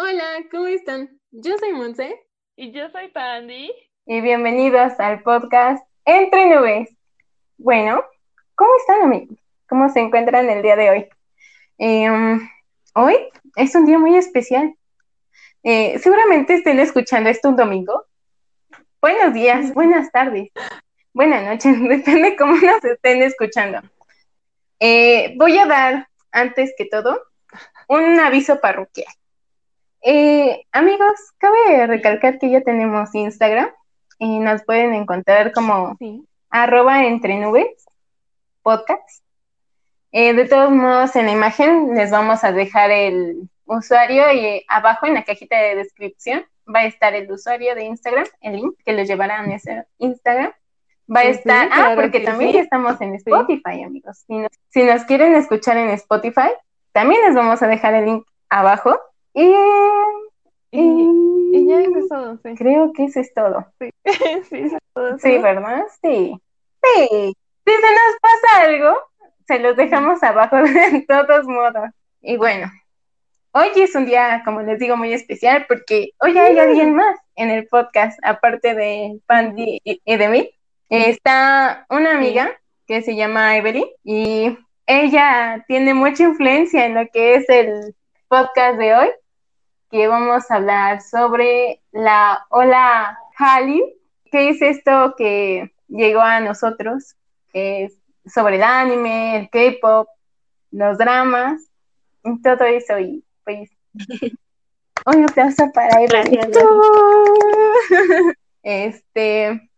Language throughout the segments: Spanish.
Hola, ¿cómo están? Yo soy Monse. Y yo soy Pandy. Y bienvenidos al podcast Entre Nubes. Bueno, ¿cómo están amigos? ¿Cómo se encuentran el día de hoy? Em, hoy es un día muy especial. Eh, seguramente estén escuchando esto un domingo. Buenos días, buenas tardes, buenas noches, depende cómo nos estén escuchando. Eh, voy a dar, antes que todo, un aviso parroquial. Eh, amigos, cabe recalcar que ya tenemos Instagram y nos pueden encontrar como arroba entre nubes podcast. Eh, de todos modos, en la imagen les vamos a dejar el usuario y abajo en la cajita de descripción va a estar el usuario de Instagram, el link que les llevará a ese Instagram. Va a estar, ah, porque también estamos en Spotify, amigos. Si nos, si nos quieren escuchar en Spotify, también les vamos a dejar el link abajo y, y, ya eso es todo, sí. Creo que eso es todo. Sí, sí, eso es todo. Sí, ¿verdad? Sí. Sí. Si se nos pasa algo, se los dejamos abajo de todos modos. Y bueno, hoy es un día, como les digo, muy especial porque hoy hay alguien más en el podcast, aparte de Pandy y de mí. Está una amiga que se llama Evelyn y ella tiene mucha influencia en lo que es el podcast de hoy, que vamos a hablar sobre la ola Hallyu. ¿Qué es esto que llegó a nosotros? Es sobre el anime, el K-pop, los dramas, todo eso. Y pues, un aplauso para Evelyn. Este.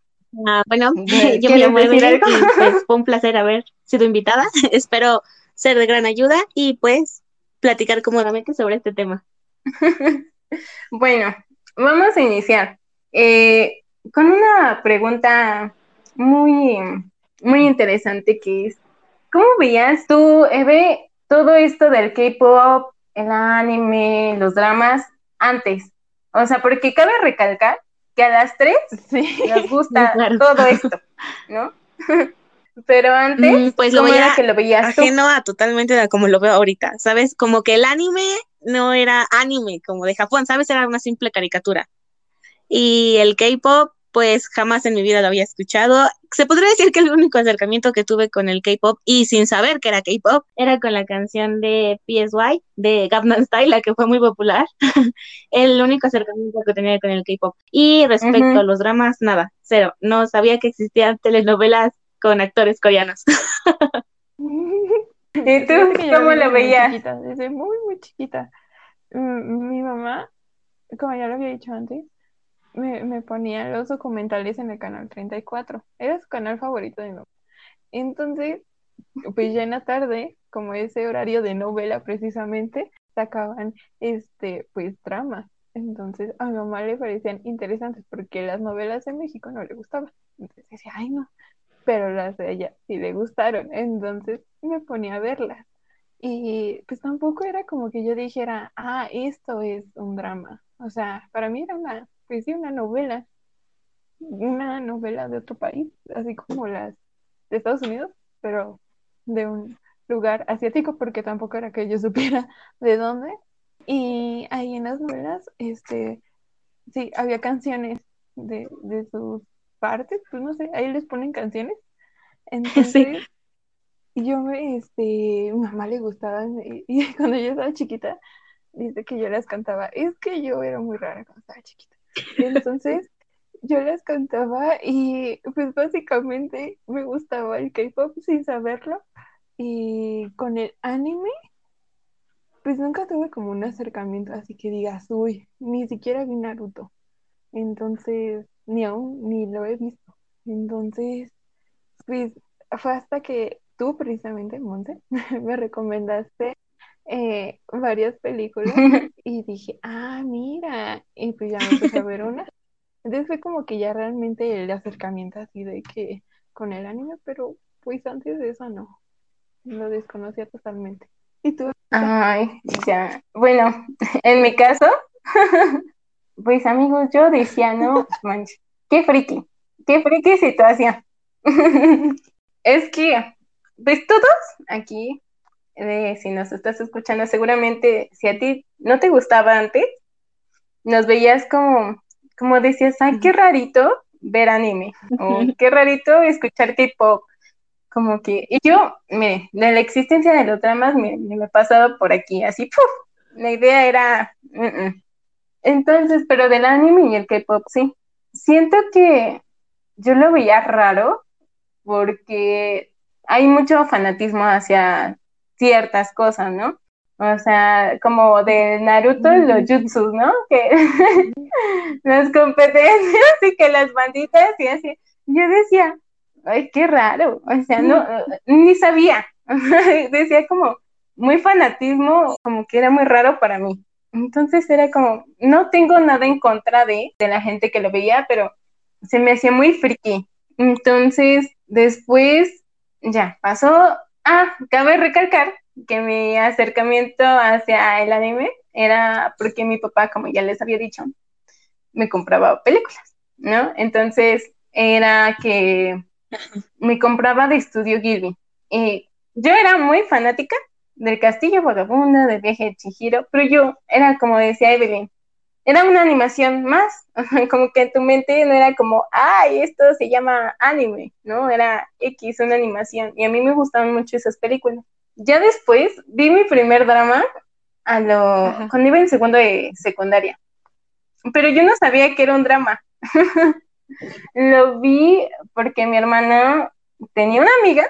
Ah, bueno, yo me llamo Evelyn pues fue un placer haber sido invitada. Espero ser de gran ayuda y pues platicar cómodamente sobre este tema. bueno, vamos a iniciar eh, con una pregunta muy, muy interesante que es, ¿cómo veías tú, Eve, todo esto del K-Pop, el anime, los dramas antes? O sea, porque cabe recalcar que a las tres sí, nos gusta todo esto, ¿no? Pero antes, mm, pues lo veía que lo veías ajeno a totalmente como lo veo ahorita, ¿sabes? Como que el anime no era anime como de Japón, ¿sabes? Era una simple caricatura. Y el K-pop, pues jamás en mi vida lo había escuchado. Se podría decir que el único acercamiento que tuve con el K-pop y sin saber que era K-pop era con la canción de PSY de Gangnam Style, la que fue muy popular. el único acercamiento que tenía con el K-pop. Y respecto a los dramas, nada, cero. No sabía que existían telenovelas con actores coreanos. ¿Y tú cómo lo veías? desde muy, muy chiquita. Mm, mi mamá, como ya lo había dicho antes, me, me ponía los documentales en el canal 34. Era su canal favorito de mi mamá. Entonces, pues ya en la tarde, como ese horario de novela precisamente, sacaban este, pues dramas. Entonces a mi mamá le parecían interesantes porque las novelas de México no le gustaban. Entonces decía, ay no, pero las de ella sí le gustaron, entonces me ponía a verlas. Y pues tampoco era como que yo dijera, ah, esto es un drama. O sea, para mí era una, pues sí, una novela, una novela de otro país, así como las de Estados Unidos, pero de un lugar asiático, porque tampoco era que yo supiera de dónde. Y ahí en las novelas, este, sí, había canciones de, de sus partes, pues no sé, ahí les ponen canciones. Entonces, yo me, este, mi mamá le gustaban, y, cuando yo estaba chiquita, dice que yo las cantaba. Es que yo era muy rara cuando estaba chiquita. Entonces, yo las cantaba y pues básicamente me gustaba el K-pop sin saberlo. Y con el anime, pues nunca tuve como un acercamiento así que digas, uy, ni siquiera vi Naruto. Entonces, ni aún ni lo he visto. Entonces, pues fue hasta que tú precisamente, Monte, me recomendaste eh, varias películas y dije, ah, mira, y pues ya me puse a ver una. Entonces fue como que ya realmente el acercamiento así de que con el anime, pero pues antes de eso no, lo desconocía totalmente. ¿Y tú? Ay, ya, bueno, en mi caso, pues amigos, yo decía, no, manches, qué friki, qué friki situación. es que, pues todos aquí, si nos estás escuchando, seguramente si a ti no te gustaba antes, nos veías como, como decías, ay, qué rarito ver anime, o qué rarito escuchar K-pop, como que, y yo, mire, de la existencia de los dramas me, me he pasado por aquí, así, ¡puf! la idea era, entonces, pero del anime y el K-pop, sí, siento que yo lo veía raro, porque hay mucho fanatismo hacia ciertas cosas, ¿no? O sea, como de Naruto, los jutsus, ¿no? Que las competencias y que las banditas y así. Yo decía, ay, qué raro. O sea, no, ni sabía. decía como muy fanatismo, como que era muy raro para mí. Entonces era como, no tengo nada en contra de, de la gente que lo veía, pero se me hacía muy friki. Entonces, después, ya, pasó. Ah, cabe recalcar que mi acercamiento hacia el anime era porque mi papá, como ya les había dicho, me compraba películas, ¿no? Entonces era que me compraba de estudio Ghibli. Y yo era muy fanática del Castillo Vagabundo, del viaje de Chihiro, pero yo era como decía Evelyn, era una animación más, como que en tu mente no era como, ay, esto se llama anime, ¿no? Era X, una animación, y a mí me gustaban mucho esas películas. Ya después vi mi primer drama a lo, cuando iba en segundo de secundaria, pero yo no sabía que era un drama. lo vi porque mi hermana tenía una amiga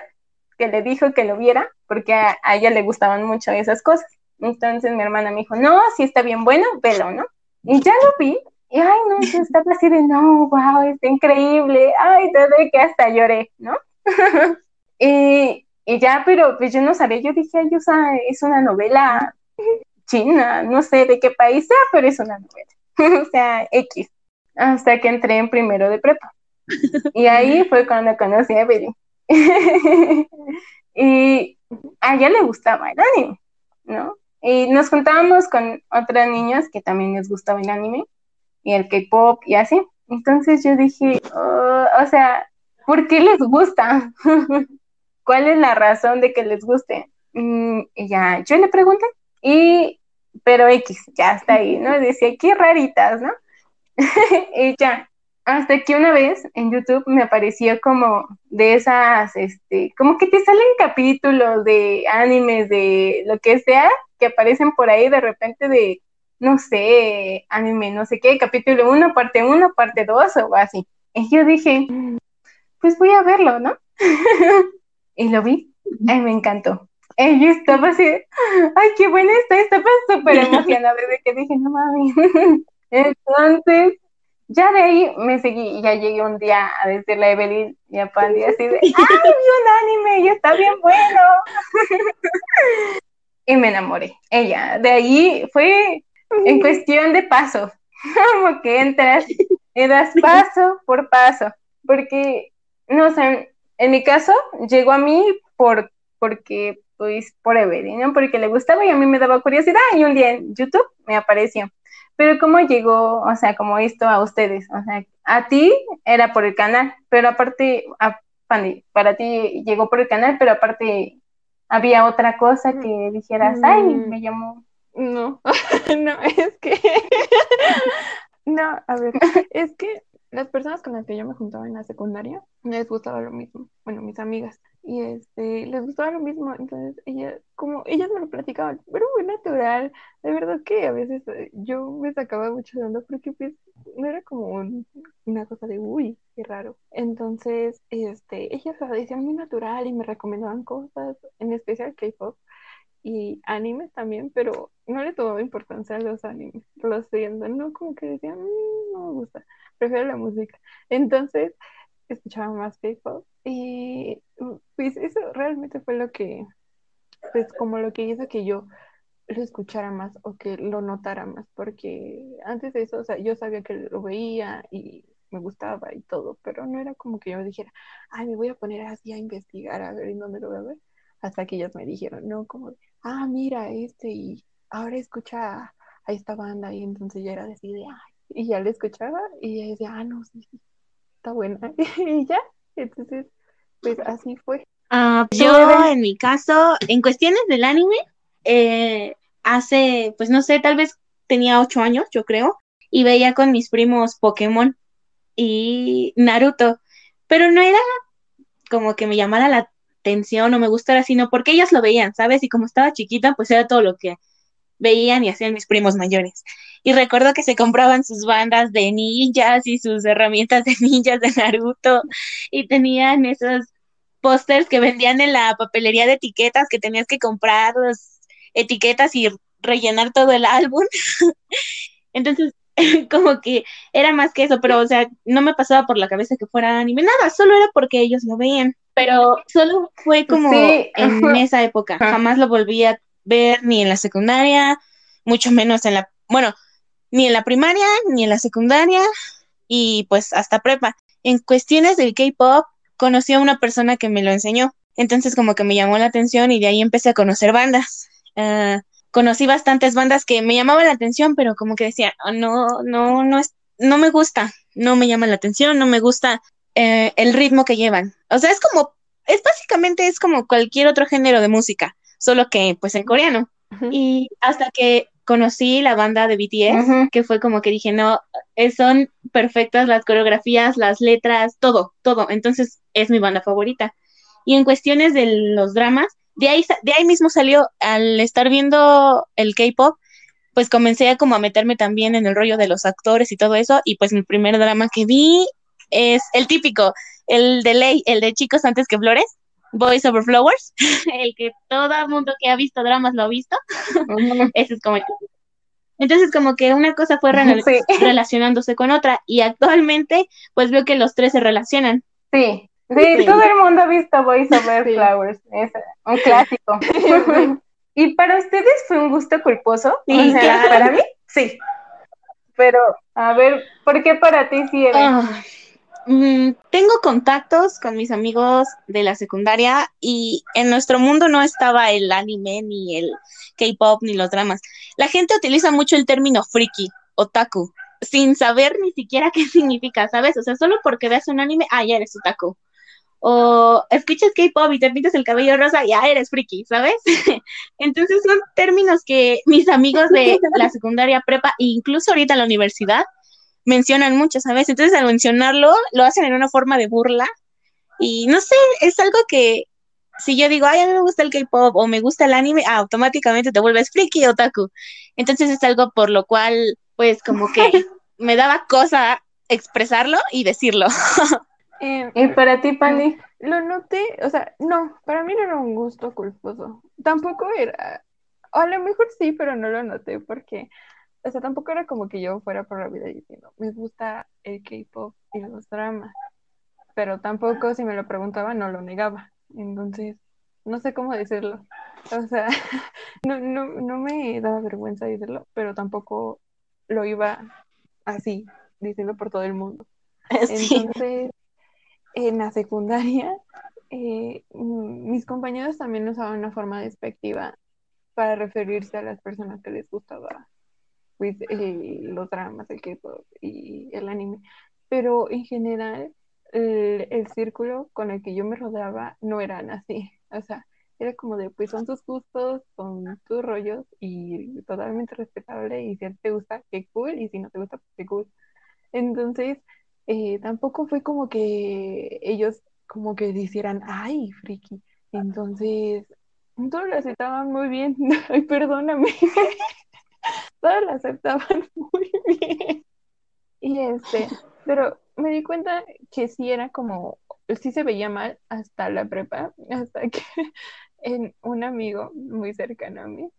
que le dijo que lo viera porque a, a ella le gustaban mucho esas cosas. Entonces mi hermana me dijo, no, si está bien bueno, velo, ¿no? Y ya lo vi, y ay, no, yo estaba así de, no, wow, está increíble, ay, todo que hasta lloré, ¿no? y, y, ya, pero pues yo no sabía, yo dije, ay, sea, es una novela china, no sé de qué país sea, pero es una novela, o sea, X, hasta que entré en primero de prepa. Y ahí fue cuando conocí a Evelyn. y a ella le gustaba el anime, ¿no? Y nos juntábamos con otras niñas que también les gustaba el anime y el K-pop y así. Entonces yo dije, oh, o sea, ¿por qué les gusta? ¿Cuál es la razón de que les guste? Mm, y ya, yo le pregunté, y, pero X, ya está ahí, ¿no? Decía, qué raritas, ¿no? y ya, hasta que una vez en YouTube me apareció como de esas, este, como que te salen capítulos de animes, de lo que sea, que aparecen por ahí de repente de, no sé, anime, no sé qué, capítulo 1, parte 1, parte 2 o así. Y yo dije, pues voy a verlo, ¿no? y lo vi, me encantó. Y yo estaba así, ay, qué buena está, estaba súper emocionada desde que dije, no mames. Entonces, ya de ahí me seguí ya llegué un día a decirle a Evelyn y a Pandy así de, ay, vi un anime y está bien bueno y me enamoré. Ella, de ahí fue en cuestión de paso, como que entras y das paso por paso, porque, no sé, en mi caso llegó a mí por, porque, pues, por Evelyn, ¿no? Porque le gustaba y a mí me daba curiosidad y un día en YouTube me apareció. Pero cómo llegó, o sea, como esto a ustedes, o sea, a ti era por el canal, pero aparte, a para ti llegó por el canal, pero aparte había otra cosa mm. que dijeras, ay, mm. me llamó. No, no, es que, no, a ver, es que las personas con las que yo me juntaba en la secundaria les gustaba lo mismo, bueno, mis amigas, y este, les gustaba lo mismo, entonces ella, como ellas me lo platicaban, pero muy natural, de verdad que a veces eh, yo me sacaba mucho de onda porque pues no era como una cosa de, uy, raro, entonces, este, ellas decían muy natural y me recomendaban cosas, en especial K-pop, y animes también, pero no le tomaba importancia a los animes, los siento, no como que decían, mm, no me gusta, prefiero la música. Entonces, escuchaba más K-pop y pues eso realmente fue lo que, pues como lo que hizo que yo lo escuchara más o que lo notara más, porque antes de eso, o sea, yo sabía que lo veía y me gustaba y todo, pero no era como que yo dijera, ay, me voy a poner así a investigar a ver en dónde lo voy a ver, hasta que ellas me dijeron, no, como, ah, mira este y ahora escucha a esta banda y entonces ya era decir, ay, y ya le escuchaba y ella decía, ah, no, sí, sí, está buena, y ya, entonces, pues así fue. Ah, yo, en mi caso, en cuestiones del anime, eh, hace, pues no sé, tal vez tenía ocho años, yo creo, y veía con mis primos Pokémon y Naruto, pero no era como que me llamara la atención o me gustara, sino porque ellas lo veían, ¿sabes? Y como estaba chiquita, pues era todo lo que veían y hacían mis primos mayores. Y recuerdo que se compraban sus bandas de ninjas y sus herramientas de ninjas de Naruto y tenían esos pósters que vendían en la papelería de etiquetas que tenías que comprar las etiquetas y rellenar todo el álbum. Entonces, como que era más que eso, pero o sea, no me pasaba por la cabeza que fuera anime, nada, solo era porque ellos lo veían, pero solo fue como en esa época, jamás lo volví a ver ni en la secundaria, mucho menos en la, bueno, ni en la primaria, ni en la secundaria, y pues hasta prepa. En cuestiones del K-pop, conocí a una persona que me lo enseñó, entonces como que me llamó la atención y de ahí empecé a conocer bandas. Ah, conocí bastantes bandas que me llamaban la atención, pero como que decía, oh, no, no, no es, no me gusta, no me llama la atención, no me gusta eh, el ritmo que llevan. O sea, es como, es básicamente es como cualquier otro género de música, solo que pues en coreano. Y hasta que conocí la banda de BTS, que fue como que dije, no, eh, son perfectas las coreografías, las letras, todo, todo. Entonces es mi banda favorita. Y en cuestiones de los dramas, de ahí, de ahí mismo salió, al estar viendo el K-pop, pues comencé a como a meterme también en el rollo de los actores y todo eso, y pues mi primer drama que vi es el típico, el de ley, el de chicos antes que flores, Boys Over Flowers, el que todo el mundo que ha visto dramas lo ha visto, ese es como el entonces como que una cosa fue relacionándose con otra y actualmente pues veo que los tres se relacionan. Sí, Sí, todo el mundo ha visto Voice Over Flowers, es un clásico. ¿Y para ustedes fue un gusto culposo? Sí, para mí, sí. Pero, a ver, ¿por qué para ti sí, ah, mm, tengo contactos con mis amigos de la secundaria y en nuestro mundo no estaba el anime, ni el K-pop, ni los dramas. La gente utiliza mucho el término friki, otaku, sin saber ni siquiera qué significa, ¿sabes? O sea, solo porque veas un anime, ah, ya eres otaku o escuchas K-pop y te pintas el cabello rosa, ya eres friki, ¿sabes? Entonces son términos que mis amigos de la secundaria prepa e incluso ahorita la universidad mencionan mucho, ¿sabes? Entonces al mencionarlo lo hacen en una forma de burla y no sé, es algo que si yo digo, ay, a mí me gusta el K-pop o me gusta el anime, automáticamente te vuelves friki o otaku. Entonces es algo por lo cual, pues como que me daba cosa expresarlo y decirlo. Em, ¿Y para ti, Pani? Lo noté, o sea, no, para mí no era un gusto culposo. Tampoco era, o a lo mejor sí, pero no lo noté porque, o sea, tampoco era como que yo fuera por la vida diciendo, me gusta el K-pop y los dramas. Pero tampoco, si me lo preguntaba, no lo negaba. Entonces, no sé cómo decirlo. O sea, no, no, no me daba vergüenza decirlo, pero tampoco lo iba así, diciendo por todo el mundo. Entonces, en la secundaria, eh, mis compañeros también usaban una forma despectiva para referirse a las personas que les gustaba pues, los dramas, el K-pop y el anime. Pero en general, el, el, círculo con el que yo me rodeaba no eran así. O sea, era como de, pues son tus gustos, son tus rollos y totalmente respetable. Y si te gusta, qué cool. Y si no te gusta, pues qué cool. Entonces, eh, tampoco fue como que ellos como que dijeran, ay, friki. Entonces, todos lo aceptaban muy bien. Ay, perdóname. todos lo aceptaban muy bien. Y este, pero me di cuenta que sí era como, sí se veía mal hasta la prepa, hasta que en un amigo muy cercano a mí,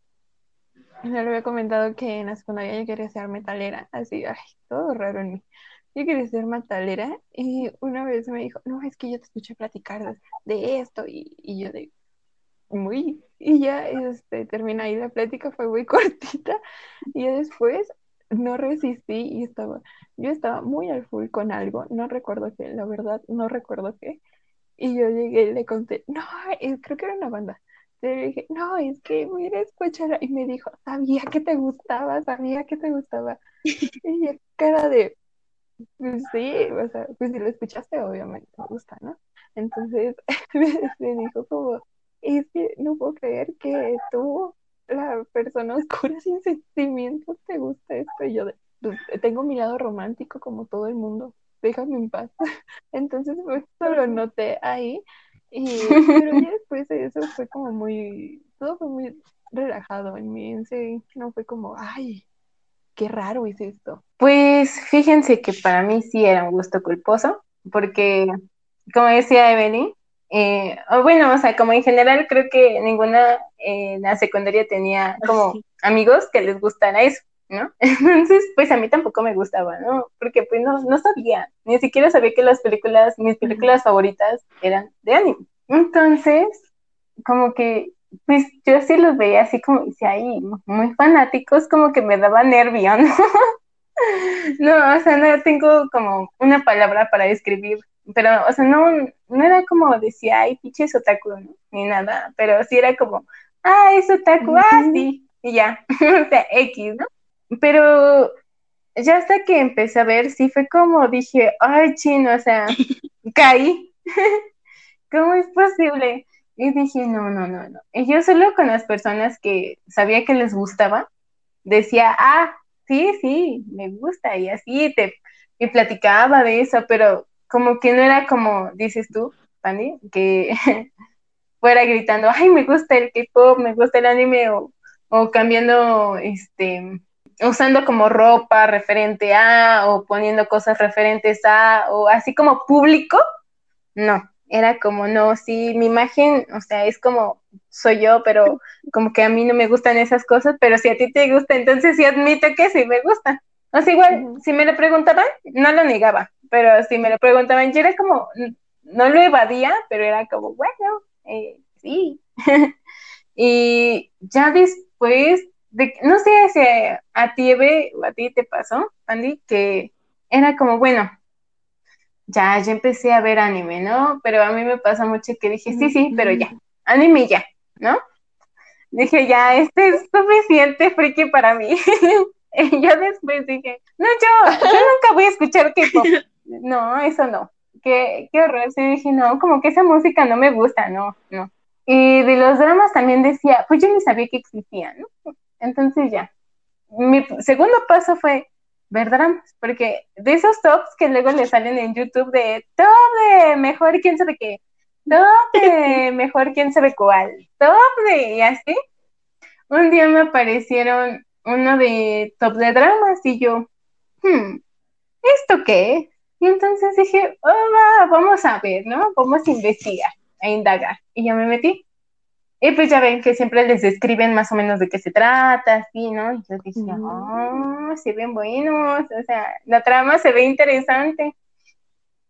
yo le había comentado que en la secundaria yo quería ser metalera, así, ay, todo raro en mí yo quería ser matalera y una vez me dijo, no, es que yo te escuché platicar de, esto y, y, yo de, muy, y ya este, termina ahí la plática, fue muy cortita y después no resistí y estaba, yo estaba muy al full con algo, no recuerdo qué, la verdad, no recuerdo qué, y yo llegué y le conté, no, creo que era una banda, le dije, no, es que mira, escuchar, y me dijo, sabía que te gustaba, sabía que te gustaba, y yo, cara de, pues sí, o sea, pues si lo escuchaste, obviamente me gusta, ¿no? Entonces me, dijo como, es que no puedo creer que tú, la persona oscura sin sentimientos, te gusta esto. Y yo pues, tengo mi lado romántico como todo el mundo, déjame en paz. Entonces, pues, lo noté ahí. Y, pero ya después de eso fue como muy, todo fue muy relajado en mí, en sí, no fue como, ay, qué raro es esto. Pues fíjense que para mí sí era un gusto culposo, porque como decía Evelyn, eh, bueno, o sea, como en general creo que ninguna en la secundaria tenía como amigos que les gustara eso, ¿no? Entonces, pues a mí tampoco me gustaba, ¿no? Porque pues no, no sabía, ni siquiera sabía que las películas, mis películas favoritas eran de anime. Entonces, como que, pues yo sí los veía así como, decía, ahí, muy fanáticos, como que me daba nervio, ¿no? no, o sea, no tengo como una palabra para describir pero, o sea, no, no era como decía, ay, pinches otaku, ¿no? ni nada, pero sí era como, ah, es otaku, ah, sí, y ya, o sea, X, ¿no? Pero ya hasta que empecé a ver, sí fue como dije, ay, chino, o sea, caí, ¿cómo es posible? Y dije, no, no, no, no. Y yo solo con las personas que sabía que les gustaba, decía, ah, sí, sí, me gusta, y así te, y platicaba de eso, pero como que no era como dices tú, Fanny, que fuera gritando, ay, me gusta el K-pop, me gusta el anime, o, o cambiando, este, usando como ropa referente a, o poniendo cosas referentes a, o así como público, no, era como, no, sí, mi imagen, o sea, es como, soy yo, pero como que a mí no me gustan esas cosas, pero si a ti te gusta, entonces sí admito que sí me gusta. O sea, igual, si me lo preguntaban, no lo negaba, pero si me lo preguntaban, yo era como, no lo evadía, pero era como, bueno, eh, sí. y ya después, de, no sé si a ti, Eve, o a ti te pasó, Andy, que era como, bueno, ya, ya empecé a ver anime, ¿no? Pero a mí me pasa mucho que dije, sí, sí, pero ya, anime ya, ¿no? Dije, ya, este es suficiente friki para mí. y yo después dije, no, yo, yo nunca voy a escuchar K-pop no, eso no. Qué, qué horror. Sí, dije, no, como que esa música no me gusta, no, no. Y de los dramas también decía, pues yo ni sabía que existían, ¿no? Entonces ya. Mi segundo paso fue ver dramas, porque de esos tops que luego le salen en YouTube de top de mejor quién sabe qué, top de mejor quién sabe cuál, top de y así. Un día me aparecieron uno de top de dramas y yo, hmm, ¿esto qué y entonces dije, oh, vamos a ver, ¿no? Vamos a investigar, a indagar. Y ya me metí. Y pues ya ven que siempre les describen más o menos de qué se trata, así, ¿no? Y yo dije, oh, se ven buenos, o sea, la trama se ve interesante.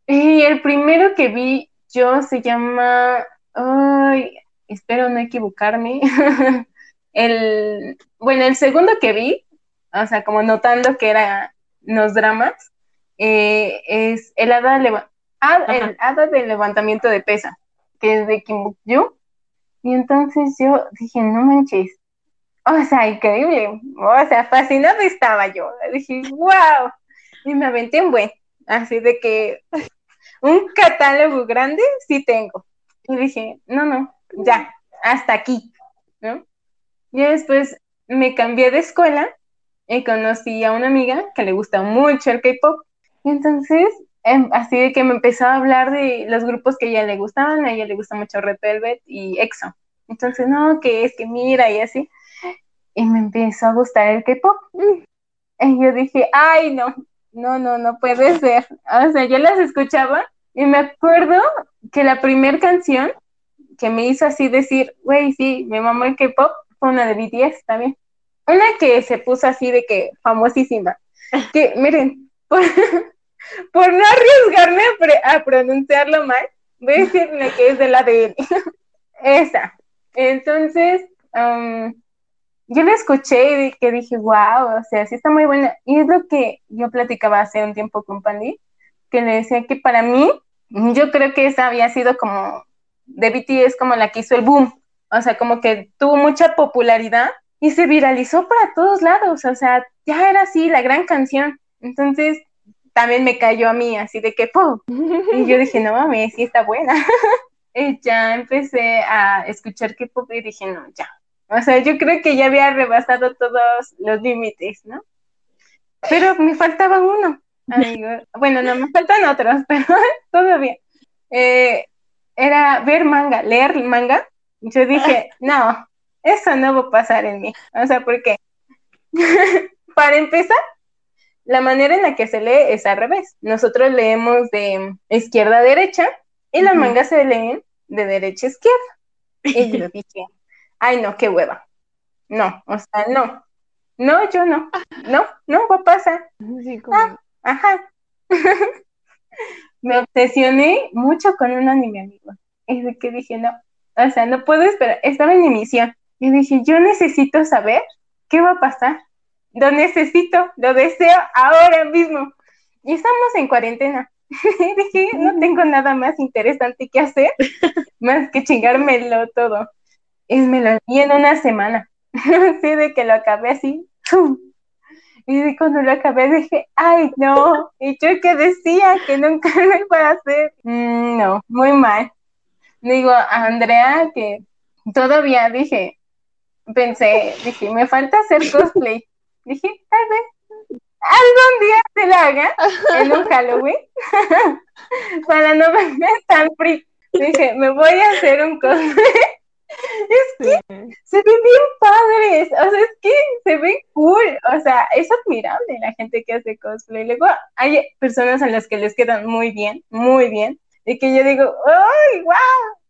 Y el primero que vi yo se llama, ay, espero no equivocarme. el, bueno, el segundo que vi, o sea, como notando que eran los dramas, eh, es el hada, ah, el hada del levantamiento de pesa, que es de Kim Buk Y entonces yo dije, no manches, o sea, increíble, o sea, fascinado estaba yo. Dije, wow, y me aventé un buen, así de que un catálogo grande sí tengo. Y dije, no, no, ya, hasta aquí, ¿no? Y después me cambié de escuela y conocí a una amiga que le gusta mucho el K-pop y entonces, así de que me empezó a hablar de los grupos que a ella le gustaban, a ella le gusta mucho Red Velvet y EXO. Entonces, no, que es que mira y así. Y me empezó a gustar el K-pop. Y yo dije, ay, no, no, no, no puede ser. O sea, yo las escuchaba y me acuerdo que la primera canción que me hizo así decir, güey, sí, me mamó el K-pop, fue una de BTS también. Una que se puso así de que famosísima. Que, miren, por, no arriesgarme a, pronunciarlo mal, voy a decirle que es de la de Esa. Entonces, yo la escuché y que dije, wow, o sea, sí está muy buena. Y es lo que yo platicaba hace un tiempo con Pandy, que le decía que para mí, yo creo que esa había sido como, de BTS como la que hizo el boom. O sea, como que tuvo mucha popularidad y se viralizó para todos lados. O sea, ya era así la gran canción. Entonces, también me cayó a mí, así de que, ¡pum! Y yo dije, no mames, sí está buena. y ya empecé a escuchar K-pop y dije, no, ya. O sea, yo creo que ya había rebasado todos los límites, ¿no? pero me faltaba uno, amigo. Bueno, no, me faltan otros, pero todavía. Eh, era ver manga, leer manga. Yo dije, no, eso no va a pasar en mí. O sea, porque para empezar, la manera en la que se lee es al revés. Nosotros leemos de izquierda a derecha y las mangas se leen de derecha a izquierda. Y yo dije, ay no, qué hueva. No, o sea, no. No, yo no. No, no va a pasar. Ah, ajá. Me obsesioné mucho con un anime, amigo. Es de que dije, no, o sea, no puedo esperar. Estaba en emisión. Y dije, yo necesito saber qué va a pasar. Lo necesito, lo deseo ahora mismo. Y estamos en cuarentena. dije, no tengo nada más interesante que hacer, más que chingármelo todo. Y me lo vi en una semana. Así de que lo acabé así. Y cuando lo acabé dije, ay, no. Y yo que decía que nunca lo iba a hacer. Mm, no, muy mal. Digo, a Andrea que todavía dije, pensé, dije, me falta hacer cosplay. Dije, tal vez algún día se la haga en un Halloween para no verme tan free. Dije, me voy a hacer un cosplay. Es que se ven bien padres, o sea, es que se ven cool, o sea, es admirable la gente que hace cosplay. Luego hay personas a las que les quedan muy bien, muy bien, y que yo digo, ¡ay, wow!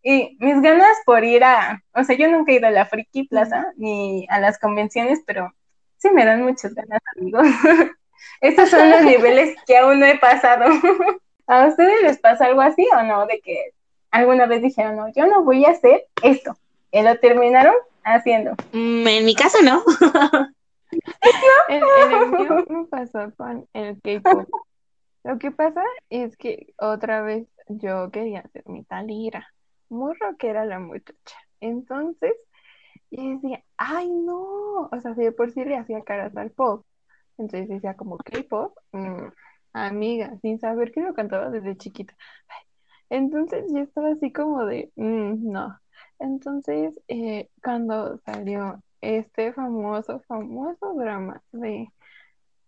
Y mis ganas por ir a, o sea, yo nunca he ido a la Friki Plaza ni a las convenciones, pero sí me dan muchas ganas, amigos. Estos son los niveles que aún no he pasado. ¿A ustedes les pasa algo así o no? De que alguna vez dijeron, no, yo no voy a hacer esto. Y lo terminaron haciendo. Mm, en mi caso no. en, el mío me pasó con el K-pop. Lo que pasa es que otra vez yo quería hacer mi talira. Muy rockera la muchacha. Entonces, y decía, ay no, o sea, si de por sí le hacía caras al pop. Entonces decía como K-pop, mm, amiga, sin saber que lo cantaba desde chiquita. Entonces yo estaba así como de, mm, no. Entonces, eh, cuando salió este famoso, famoso drama de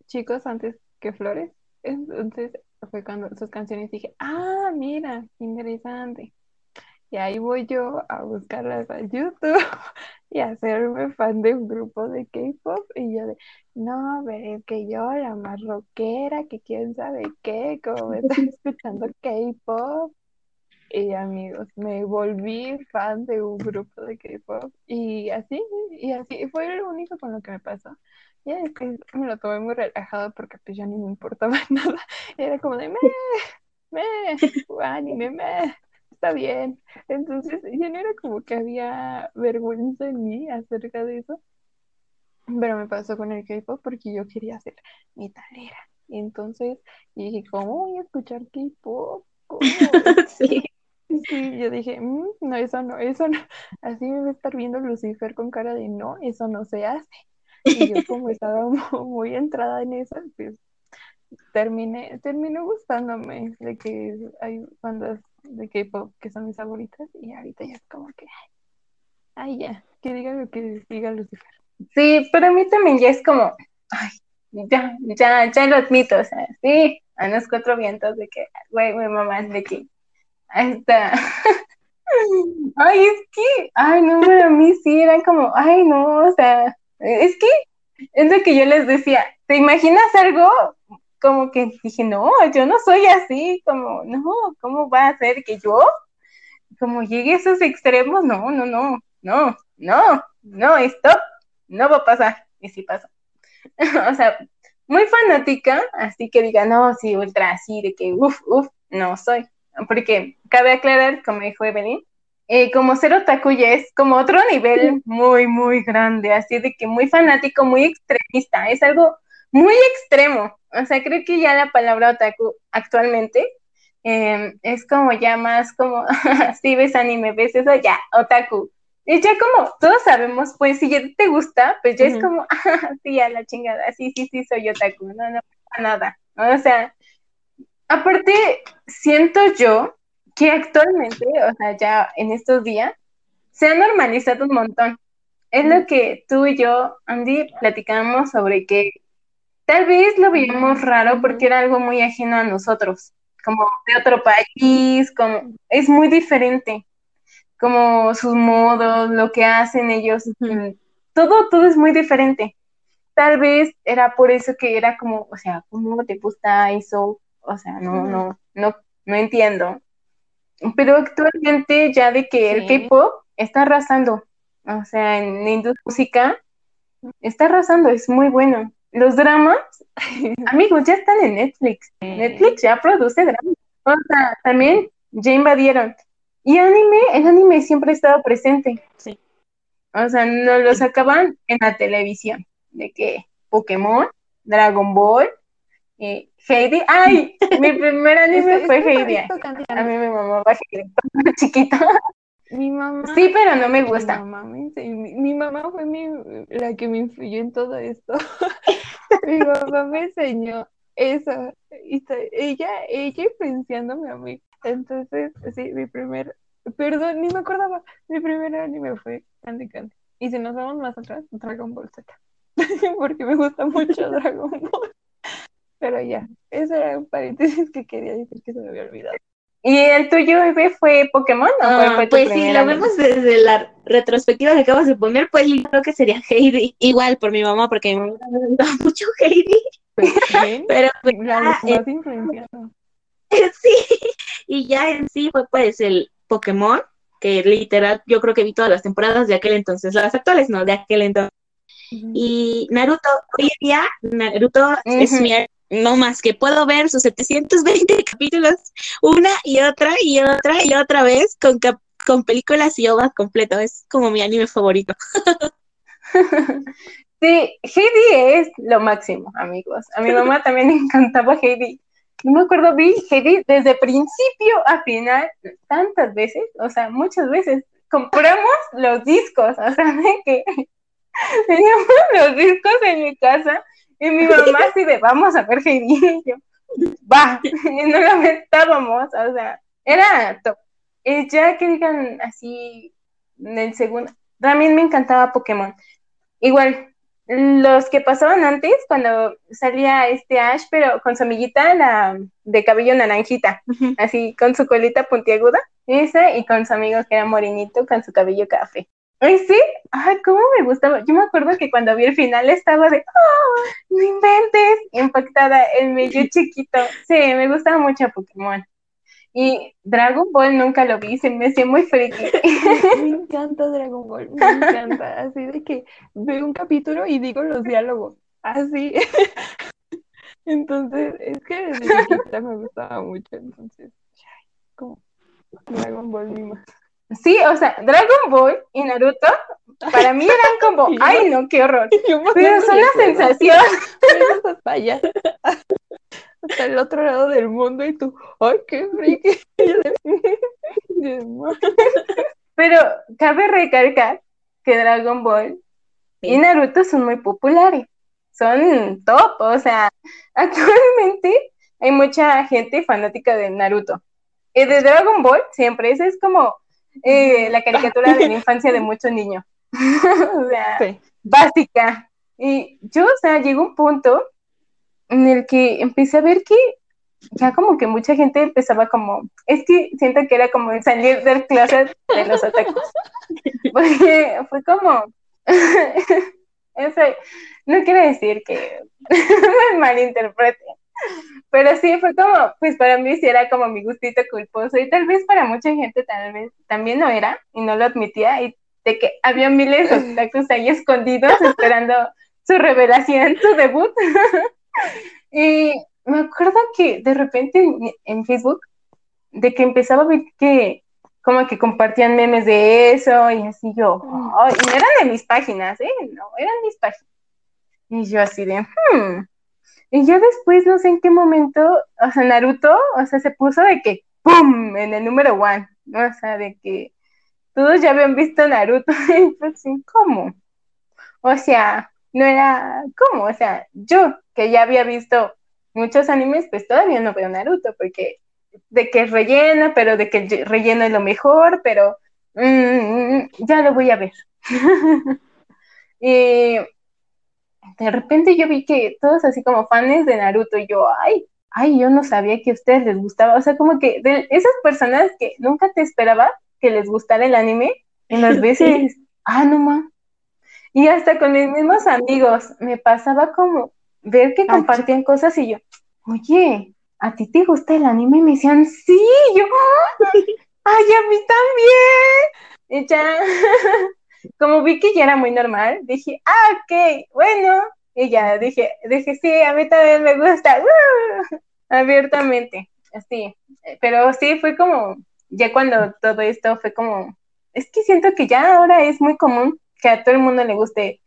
Chicos antes que Flores, entonces fue cuando sus canciones dije, ah, mira, interesante. Y ahí voy yo a buscarlas a YouTube y hacerme fan de un grupo de K-pop. Y yo de, no, pero es que yo, la más rockera, que quién sabe qué, como me están escuchando K-pop. Y amigos, me volví fan de un grupo de K-pop. Y así, y así, fue lo único con lo que me pasó. Y después me lo tomé muy relajado porque pues ya ni me importaba nada. Era como de me, me, anime, me está bien. Entonces, ya no era como que había vergüenza en mí acerca de eso. Pero me pasó con el K-pop porque yo quería hacer mi talera. Y entonces dije, ¿cómo voy a escuchar K-pop? sí. Sí, yo dije, mm, no, eso no, eso no. Así me va a estar viendo Lucifer con cara de no, eso no se hace. Y yo como estaba muy entrada en eso, pues terminé, terminó gustándome de que hay bandas de K-pop que son mis favoritas y ahorita ya es como que, ay, ya, que diga lo que diga Lucifer. Sí, pero a mí también ya es como, ay, ya, ya, ya lo admito, o sea, sí, a los cuatro vientos de que, güey, mi mamá es de. Ahí está. ay, es que, ay, no, a mí sí eran como, ay, no, o sea, es que es lo que yo les decía, ¿te imaginas algo como que dije, no, yo no soy así, como, no, ¿cómo va a ser que yo, como llegue a esos extremos? No, no, no, no, no, no, stop, no va a pasar. Y sí pasó. o sea, muy fanática, así que diga, no, sí, ultra así, de que, uff, uff, no soy. Porque cabe aclarar, como dijo Evelyn, eh, como ser otaku ya es como otro nivel muy, muy grande, así de que muy fanático, muy extremista, es algo muy extremo. O sea, creo que ya la palabra otaku actualmente em, es como ya más como, si ves anime, ves eso, ya, otaku. Y ya como todos sabemos, pues si ya te gusta, pues ya es como, ah, sí, a la chingada, sí, sí, sí, soy otaku, no, no pasa nada. O sea, aparte, siento yo que actualmente, o sea, ya en estos días, se ha normalizado un montón. Es lo que tú y yo, Andy, platicamos sobre que Tal vez lo veíamos raro porque era algo muy ajeno a nosotros, como de otro país, como es muy diferente, como sus modos, lo que hacen ellos, todo, todo es muy diferente. Tal vez era por eso que era como, o sea, ¿cómo te gusta eso? O sea, no, no, no, no entiendo. Pero actualmente ya de que el K-pop está arrasando, o sea, en la industria música está arrasando, es muy bueno. Los dramas, amigos, ya están en Netflix. Netflix ya produce dramas. O sea, también ya invadieron. Y anime, el anime siempre ha estado presente. Sí. O sea, no lo sacaban en la televisión. De que Pokémon, Dragon Ball, eh, Heidi. ¡Ay! mi primer anime fue Heidi. A mí me mamaba Heidi chiquito. Mi mamá. Sí, pero no me gusta. Mi mamá, fue mi, la que me influyó en todo esto. mi mamá me enseñó eso. Y ella, ella influenciándome a mí. Entonces, sí, mi primer. Perdón, ni me acordaba. Mi primer anime fue Candy Candy. Y si nos vamos más atrás, Dragon Ball Z. Porque me gusta mucho Dragon Ball. Pero ya, eso era un paréntesis que quería decir que se me había olvidado. ¿Y el tuyo, bebé, fue Pokémon o ah, Pues si lo vemos desde la retrospectiva que acabas de poner, pues yo creo que sería Heidi. Igual por mi mamá, porque me gusta mucho Heidi. Pues, Pero pues, la más Sí, y ya en sí fue pues el Pokémon, que literal yo creo que vi todas las temporadas de aquel entonces, las actuales no, de aquel entonces. Y Naruto, hoy en día Naruto es mi no más que puedo ver sus 720 capítulos una y otra y otra y otra vez con, con películas y obras completo. Es como mi anime favorito. sí, Heidi es lo máximo, amigos. A mi mamá también le encantaba Heidi. No me acuerdo, vi Heidi desde principio a final, tantas veces, o sea, muchas veces. Compramos los discos, o sea, que teníamos los discos en mi casa y mi mamá así de, vamos a ver Heidi. Y yo, va, y no la metábamos, o sea, era top. Y ya que digan así, en el segundo, también me encantaba Pokémon. Igual, los que pasaban antes, cuando salía este Ash, pero con su amiguita, la de cabello naranjita, así, con su colita puntiaguda, esa, y con su amigo que era morenito, con su cabello café. Ay, sí, ay, cómo me gustaba. Yo me acuerdo que cuando vi el final estaba de, oh, no inventes, impactada, el medio chiquito. Sí, me gustaba mucho Pokémon. Y Dragon Ball nunca lo vi, se me hacía muy friki. Me encanta Dragon Ball, me encanta. Así de que veo un capítulo y digo los diálogos, así. Entonces, es que desde chiquita me gustaba mucho, entonces, como Dragon Ball ni más. Sí, o sea, Dragon Ball y Naruto para mí eran como, ay no, qué horror. Pero son la sensación. Hasta el otro lado del mundo y tú, ay, qué friki. Pero cabe recalcar que Dragon Ball y Naruto son muy populares. Son top, o sea, actualmente hay mucha gente fanática de Naruto. Y de Dragon Ball siempre, ese es como eh, la caricatura de la infancia de muchos niños. o sea, básica. Y yo, o sea, llegó un punto en el que empecé a ver que ya como que mucha gente empezaba como, es que siento que era como salir del closet de los atacos. Porque fue como, no quiero decir que me malinterprete, pero sí, fue como, pues para mí sí era como mi gustito culposo y tal vez para mucha gente tal vez también no era y no lo admitía y de que había miles de obstáculos ahí escondidos esperando su revelación, su debut. y me acuerdo que de repente en, Facebook, de que empezaba a ver que como que compartían memes de eso y así yo, y no eran de mis páginas, ¿eh? No, eran mis páginas. Y yo así de, hmm, y yo después, no sé en qué momento, o sea, Naruto, o sea, se puso de que, ¡pum!, en el número one. O sea, de que todos ya habían visto Naruto, y pues, ¿cómo? O sea, no era, ¿cómo? O sea, yo, que ya había visto muchos animes, pues todavía no veo Naruto, porque de que es relleno, pero de que el relleno es lo mejor, pero mm, ya lo voy a ver. y de repente yo vi que todos así como fans de Naruto, y yo, ay, ay, yo no sabía que a ustedes les gustaba, o sea, como que de esas personas que nunca te esperaba que les gustara el anime, en las veces, ah, no más. Y hasta con mis mismos amigos me pasaba como ver que compartían cosas y yo, oye, ¿a ti te gusta el anime? Y me decían, sí, yo, ay, a mí también. Y ya, como vi que ya era muy normal, dije, ah, ok, bueno. Y ya dije, dije, sí, a mí también me gusta, abiertamente, así. Pero sí, fue como, ya cuando todo esto fue como, es que siento que ya ahora es muy común que a todo el mundo le guste.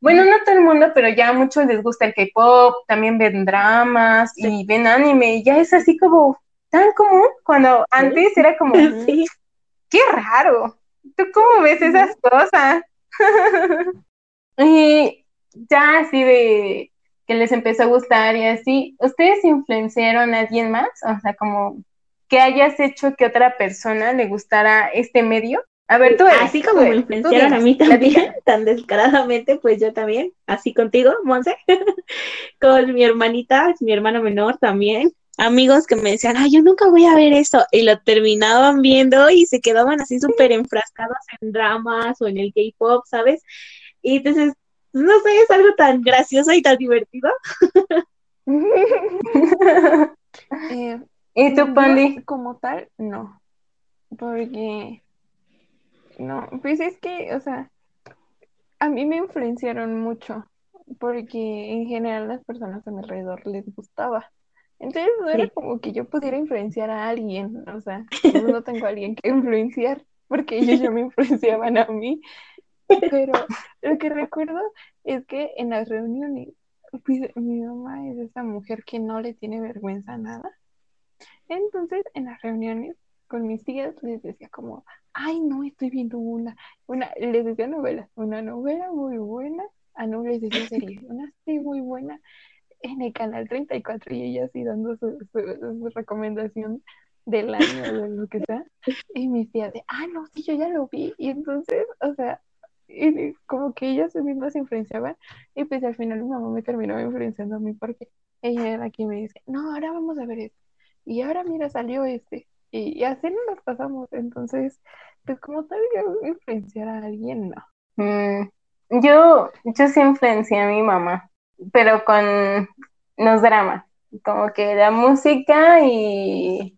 Bueno, no todo el mundo, pero ya a muchos les gusta el K-pop, también ven dramas y ven anime, y ya es así como tan común, cuando antes era como, qué raro, ¿tú cómo ves esas cosas? y ya así de que les empezó a gustar y así, ¿ustedes influenciaron a alguien más? O sea, como que hayas hecho que otra persona le gustara este medio. A ver, tú Así como me influenciaron a mí también, tan descaradamente, pues yo también, así contigo, Monse, con mi hermanita, mi hermano menor también, amigos que me decían, ay, yo nunca voy a ver esto, y lo terminaban viendo y se quedaban así súper enfrascados en dramas o en el K-pop, ¿sabes? Y entonces, no sé, es algo tan gracioso y tan divertido. Eh, ¿Y tú, Pandi? Como tal, no, porque no, pues es que, o sea, a mí me influenciaron mucho, porque en general las personas a mi alrededor les gustaba. Entonces no era como que yo pudiera influenciar a alguien, o sea, no tengo a alguien que influenciar, porque ellos ya me influenciaban a mí. Pero lo que recuerdo es que en las reuniones, pues, mi mamá es esa mujer que no le tiene vergüenza a nada. Entonces, en las reuniones con mis tías les decía como, ay, no, estoy viendo una, una, les decía novela, una novela muy buena, a ah, no les decía serie, una serie muy buena en el canal 34 y ella así dando su, recomendación del año o lo que sea, y mis tías de, ah, no, sí, yo ya lo vi, y entonces, o sea, como que ellas mismas se influenciaban, y pues al final mi mamá me terminó influenciando a mí porque ella era la que me dice, no, ahora vamos a ver esto, y ahora mira, salió este, y, así nos pasamos. Entonces, pues como tal, yo influenciar a alguien, no. Mm, yo, yo sí influencié a mi mamá, pero con los dramas, como que la música y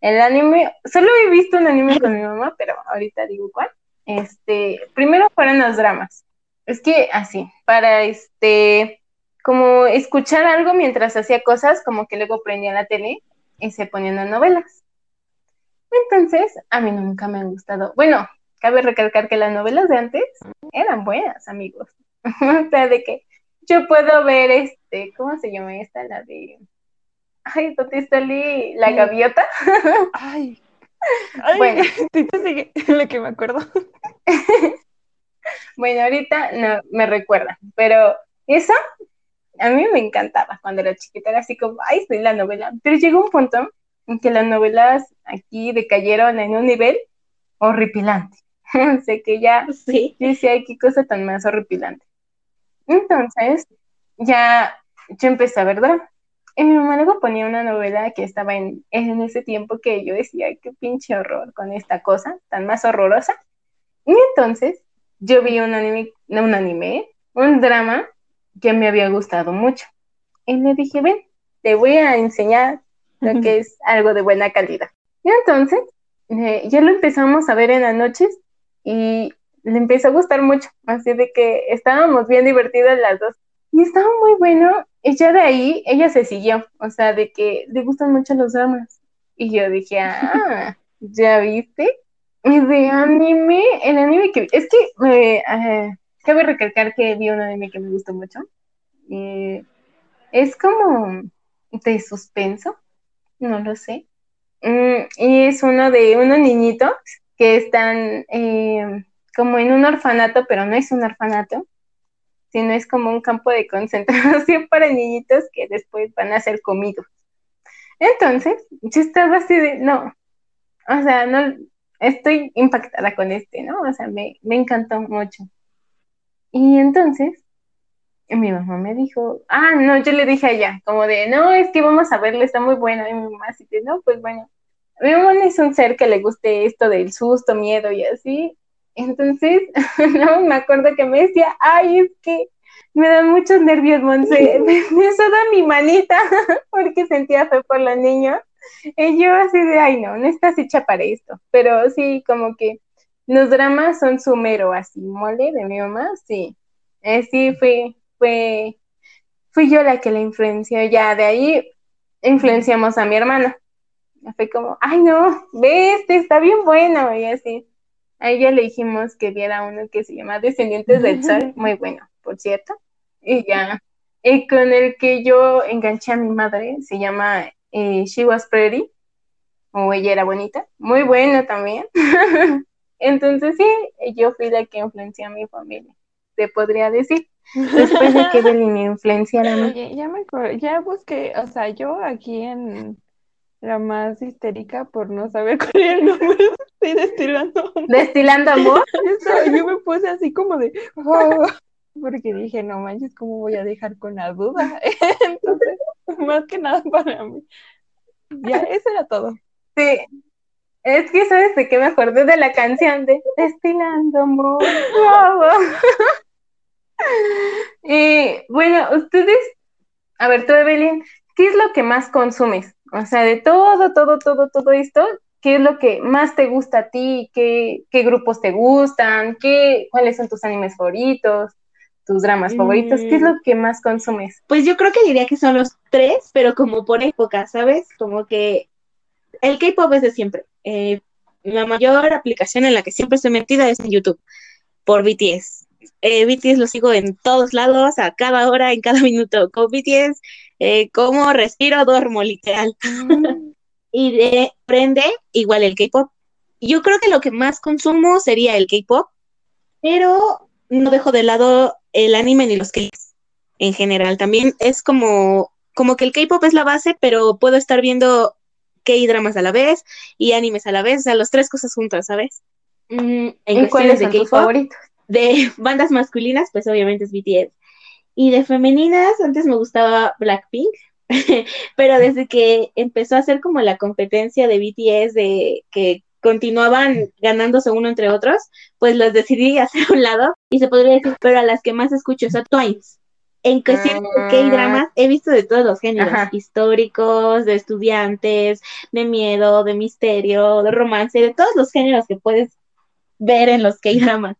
el anime, solo he visto un anime con mi mamá, pero ahorita digo cuál. Este, primero fueron los dramas. Es que así, para este, como escuchar algo mientras hacía cosas, como que luego prendía la tele y se ponían las novelas. Entonces, a mí nunca me han gustado. Bueno, cabe recalcar que las novelas de antes eran buenas, amigos. o sea, de que yo puedo ver este, ¿cómo se llama esta? La de. Ay, ¿dónde está la gaviota? Ay. Ay, bueno, lo que me acuerdo. bueno, ahorita no me recuerda, pero eso a mí me encantaba cuando era chiquita, era así como, ay, soy la novela. Pero llegó un punto en que las novelas aquí decayeron en un nivel horripilante. sé que ya sí. sí, hay qué cosa tan más horripilante. Entonces, ya yo empecé a ver drama. Y mi mamá luego ponía una novela que estaba en, en ese tiempo que yo decía, qué pinche horror con esta cosa tan más horrorosa. Y entonces yo vi un anime, no un anime, un drama que me había gustado mucho. Y le dije, ven, te voy a enseñar lo que es algo de buena calidad. Y entonces, eh, ya lo empezamos a ver en las noches y le empezó a gustar mucho, así de que estábamos bien divertidas las dos. Y estaba muy bueno, y ya de ahí ella se siguió, o sea, de que le gustan mucho los dramas. Y yo dije, ah, ¿ya viste? Y de anime, el anime que es que me eh, cabe recalcar que vi un anime que me gustó mucho. Y es como de suspenso, no lo sé. Mm, y es uno de unos niñitos que están eh, como en un orfanato, pero no es un orfanato, sino es como un campo de concentración para niñitos que después van a ser comidos. Entonces, yo estaba así de, no, o sea, no, estoy impactada con este, ¿no? O sea, me, me encantó mucho. Y entonces, mi mamá me dijo, ah, no, yo le dije a ella, como de, no, es que vamos a verlo, está muy bueno. Y mi mamá así que, no, pues bueno. Mi mamá es un ser que le guste esto del susto, miedo y así. Entonces, no, me acuerdo que me decía, ay, es que me dan muchos nervios, Monse. Me, me suda mi manita porque sentía fe por los niños. Y yo así de, ay, no, no estás hecha para esto. Pero sí, como que los dramas son su mero así, mole de mi mamá, sí. Eh, sí, fui, fue, fui yo la que la influenció. Ya de ahí influenciamos a mi hermano. Fue como, ay, no, ve este, está bien bueno. Y así. A ella le dijimos que viera uno que se llama Descendientes del Sol, muy bueno, por cierto. Y ya. Y con el que yo enganché a mi madre, se llama eh, She Was Pretty, o ella era bonita, muy bueno también. Entonces sí, yo fui la que influenció a mi familia, te podría decir. Después de que Belly me influenciara Oye, ya me acuerdo, ya busqué, o sea, yo aquí en la más histérica por no saber cuál era el nombre, estoy destilando. ¿Destilando amor? yo me puse así como de, oh", porque dije, no manches, ¿cómo voy a dejar con la duda? Entonces, más que nada para mí. Ya, eso era todo. Sí, es que sabes de qué me acordé de la canción de Destilando amor. y bueno, ustedes, a ver, tú Evelyn, ¿qué es lo que más consumes? O sea, de todo, todo, todo, todo esto, ¿qué es lo que más te gusta a ti? ¿Qué, qué grupos te gustan? ¿Qué, ¿Cuáles son tus animes favoritos? tus dramas favoritos, ¿qué es lo que más consumes? Pues yo creo que diría que son los tres, pero como por época, ¿sabes? Como que el K-pop es de siempre. Eh, la mayor aplicación en la que siempre estoy metida es en YouTube, por BTS. Eh, BTS lo sigo en todos lados, a cada hora, en cada minuto. Con BTS, eh, como respiro, duermo, literal. Mm. y de prende igual el K-pop. Yo creo que lo que más consumo sería el K-pop, pero no dejo de lado el anime ni los k en general. También es como, como que el K-pop es la base, pero puedo estar viendo K-dramas a la vez y animes a la vez, o sea, las tres cosas juntas, ¿sabes? Mm, en cuáles de tus favoritos? De bandas masculinas, pues obviamente es BTS. Y de femeninas, antes me gustaba Blackpink, pero desde que empezó a hacer como la competencia de BTS de que continuaban ganándose uno entre otros, pues los decidí hacer a un lado y se podría decir, pero a las que más escucho, son Twice en cuestión de K-dramas he visto de todos los géneros, históricos, de estudiantes, de miedo, de misterio, de romance, de todos los géneros que puedes ver en los K-dramas.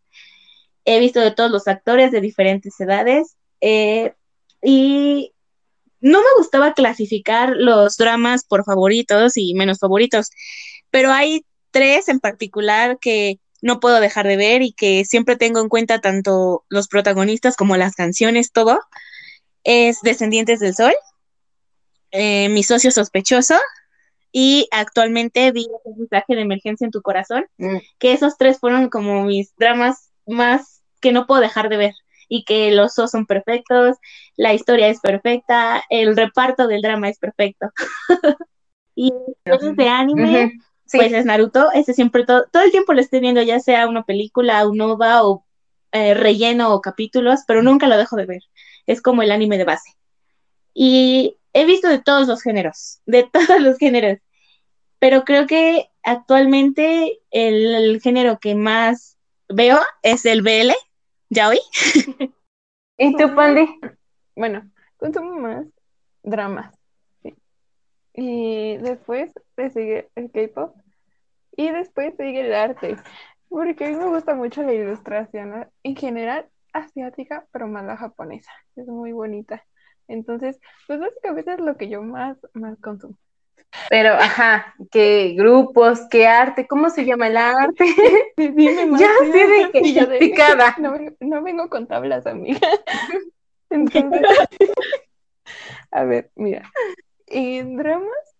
He visto de todos los actores de diferentes edades eh, y no me gustaba clasificar los dramas por favoritos y menos favoritos, pero hay tres en particular que no puedo dejar de ver y que siempre tengo en cuenta tanto los protagonistas como las canciones, todo, es Descendientes del Sol, eh, Mi socio sospechoso y actualmente vi un mensaje de emergencia en tu corazón, mm. que esos tres fueron como mis dramas más que no puedo dejar de ver y que los dos son perfectos, la historia es perfecta, el reparto del drama es perfecto. y entonces de anime, pues es Naruto, ese siempre todo, todo el tiempo lo estoy viendo, ya sea una película, un OVA o eh, relleno o capítulos, pero nunca lo dejo de ver. Es como el anime de base. Y he visto de todos los géneros, de todos los géneros, pero creo que actualmente el, género que más veo es el BL, ¿ya oí? ¿Y tú, Pandi? Bueno, consumo más dramas. Y después le sigue el K-pop. Y después sigue el arte. Porque a mí me gusta mucho la ilustración, en general asiática, pero más la japonesa. Es muy bonita. Entonces, pues básicamente es lo que yo más, más consumo. Pero, ajá, ¿qué grupos, qué arte? ¿Cómo se llama el arte? Dime más. ya sé de qué picada. No, no, vengo con tablas, amiga. Entonces, a ver, mira, en dramas,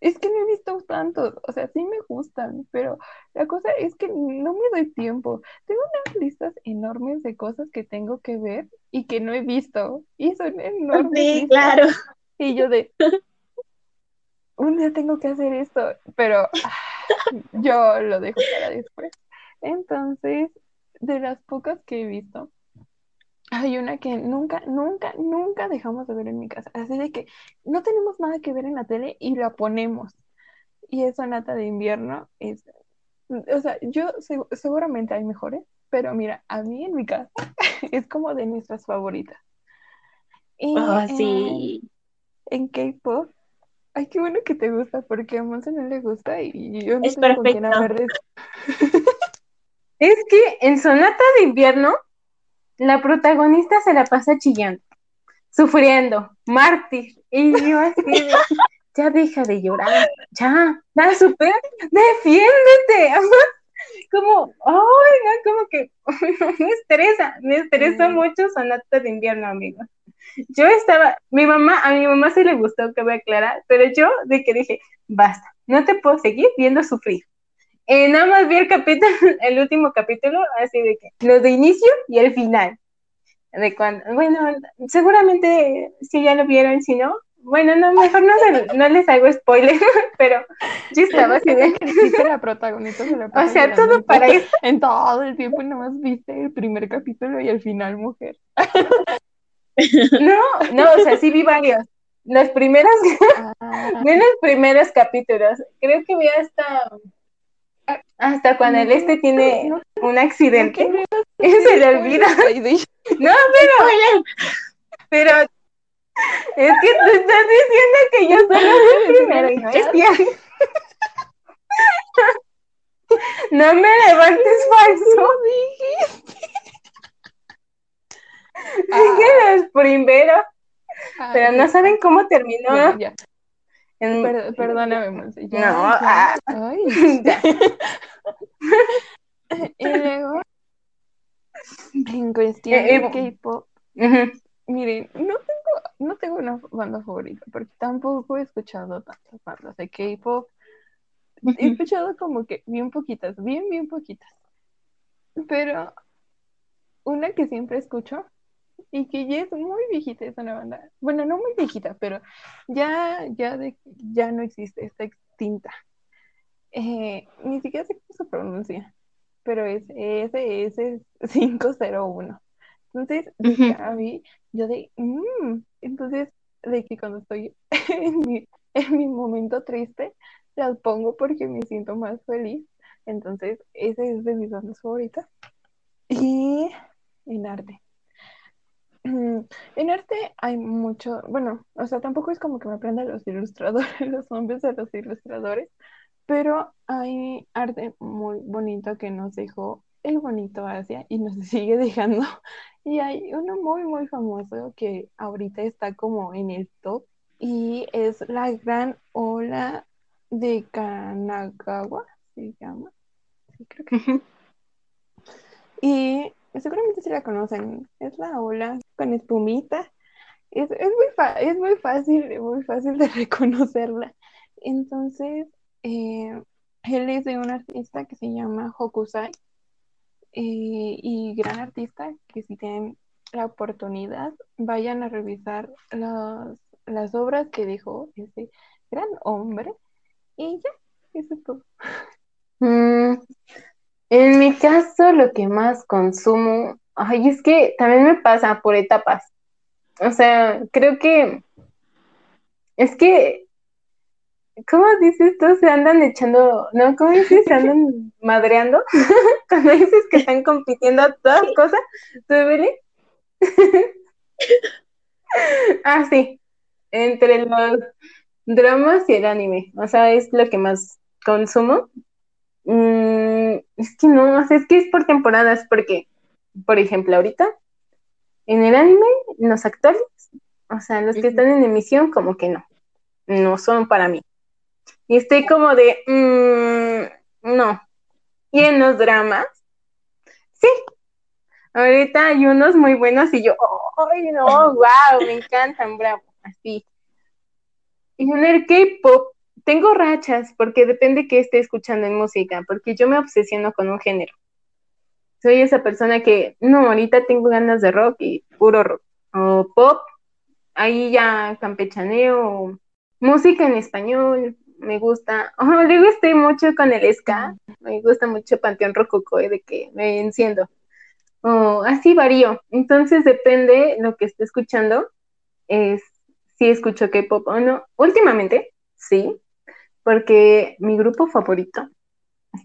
es que no he visto tantos, o sea, sí me gustan, pero la cosa es que no me doy tiempo. Tengo unas listas enormes de cosas que tengo que ver y que no he visto, y son enormes. Sí, claro. Y yo de, un día tengo que hacer esto, pero yo lo dejo para después. Entonces, de las pocas que he visto, hay una que nunca, nunca, nunca dejamos de ver en mi casa. Así de que no tenemos nada que ver en la tele y la ponemos. Y es Sonata de invierno. Es, o sea, yo seguramente hay mejores, pero mira, a mí en mi casa es como de nuestras favoritas. Y oh, sí. en K-pop, ay, qué bueno que te gusta, porque a Monse no le gusta y yo no es tengo perfecto. Es que en Sonata de invierno la protagonista se la pasa chillando, sufriendo, mártir. Y yo así ya deja de llorar, ya, ya super, defiéndete. como, ay, no, como que me estresa, me estresa mucho Sonata de invierno, amigos. Yo estaba, mi mamá, a mi mamá sí le gustó, que voy a aclarar, pero yo de que dije, basta, no te puedo seguir viendo sufrir. Eh, nada más vi el capítulo, el último capítulo, así de que, lo de inicio y el final. De cuando, bueno, seguramente si ya lo vieron, si no, bueno, no, mejor no, no les hago spoiler, pero yo estaba así de... Que la protagonista O sea, todo para eso. En todo el tiempo nada más viste el primer capítulo y el final, mujer. No, no, o sea, sí vi varios. Los primeros, ah. vi los primeros capítulos. Creo que vi hasta hasta cuando el este tiene un accidente y se le olvida. No, pero, pero es que tú estás diciendo que yo soy la primera y no es No me levantes falso. Los primeros. Pero no saben cómo terminó. perdóname, Monse. no, ah. Ay. y luego, en cuestión eh, de eh, K-pop, miren, no tengo, no tengo una banda favorita, porque tampoco he escuchado tantas bandas de K-pop. He escuchado como que bien poquitas, bien, bien poquitas. Pero una que siempre escucho y que ya es muy viejita, es una banda, bueno, no muy viejita, pero ya, ya, de, ya no existe, está extinta. Eh, ni siquiera sé cómo se pronuncia, pero es SS501. Entonces, a mí, yo de, mmm, entonces, de que cuando estoy en mi, en mi momento triste, las pongo porque me siento más feliz. Entonces, ese es de mis bandas favoritas. Y en arte. En arte hay mucho, bueno, o sea, tampoco es como que me aprenda los ilustradores, los nombres de los ilustradores, pero hay arte muy bonito que nos dejó el bonito Asia y nos sigue dejando. Y hay uno muy, muy famoso que ahorita está como en el top y es la gran ola de Kanagawa, se llama. Sí, creo que. y seguramente si la conocen, es la ola con espumita. Es, es, muy, es muy fácil, muy fácil de reconocerla. Entonces, eh, él es de un artista que se llama Hokusai eh, y gran artista que si tienen la oportunidad vayan a revisar las, las obras que dejó ese gran hombre y ya, eso es todo. Mm, en mi caso, lo que más consumo, ay, es que también me pasa por etapas. O sea, creo que es que, ¿cómo dices tú? Se andan echando, no, ¿cómo dices? Se andan madreando cuando dices que están compitiendo a todas cosas. ¿Tú, Billy? ah, sí, entre los dramas y el anime. O sea, es lo que más consumo. Mm, es que no, es que es por temporadas, porque, por ejemplo, ahorita, en el anime, los actuales, o sea, los que están en emisión, como que no, no son para mí. Y estoy como de, mm, no. Y en los dramas, sí. Ahorita hay unos muy buenos y yo, ¡ay, no! ¡Wow! Me encantan, bravo, así. Y en el K-pop, tengo rachas porque depende que esté escuchando en música, porque yo me obsesiono con un género. Soy esa persona que, no, ahorita tengo ganas de rock y puro rock. O pop, ahí ya campechaneo, música en español, me gusta. Oh, luego estoy mucho con el ska, me gusta mucho Panteón Rococo, de que me enciendo. o así varío. Entonces depende lo que esté escuchando, es si escucho K-pop o no. Últimamente, sí, porque mi grupo favorito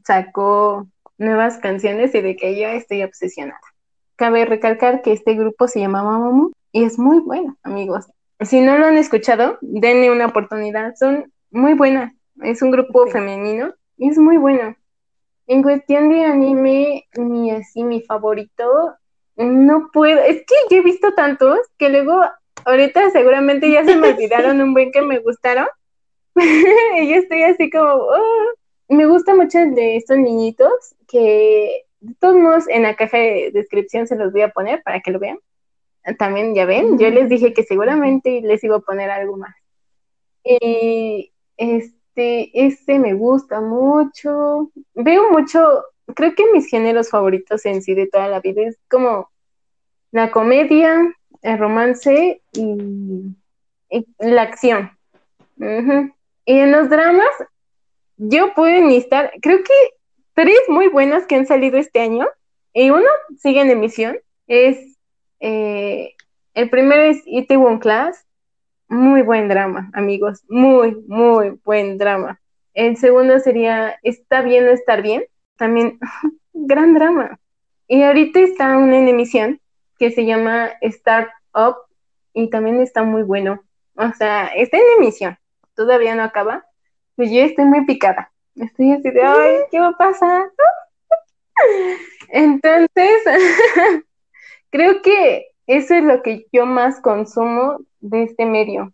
sacó nuevas canciones y de que yo estoy obsesionada. Cabe recalcar que este grupo se llama Mamamoo y es muy bueno, amigos. Si no lo han escuchado, denle una oportunidad. Son muy buenas. Es un grupo femenino y es muy bueno. En cuestión de anime, ni así mi favorito, no puedo. Es que yo he visto tantos que luego, ahorita seguramente ya se me olvidaron un buen que me gustaron. y yo estoy así como, oh". me gusta mucho el de estos niñitos que de todos modos en la caja de descripción se los voy a poner para que lo vean. También ya ven, yo les dije que seguramente les iba a poner algo más. Y este, este me gusta mucho. Veo mucho, creo que mis géneros favoritos en sí de toda la vida es como la comedia, el romance y, la acción. Y en los dramas, yo puedo enlistar, creo que tres muy buenas que han salido este año, y uno sigue en emisión, es, eh, el primero es Itaewon Class, muy buen drama, amigos, muy, muy buen drama. El segundo sería Está bien no estar bien, también gran drama. Y ahorita está una en emisión que se llama Start Up y también está muy bueno. O sea, está en emisión todavía no acaba, pues yo estoy muy picada. Estoy así de, ay, ¿qué va a pasar? Entonces, creo que eso es lo que yo más consumo de este medio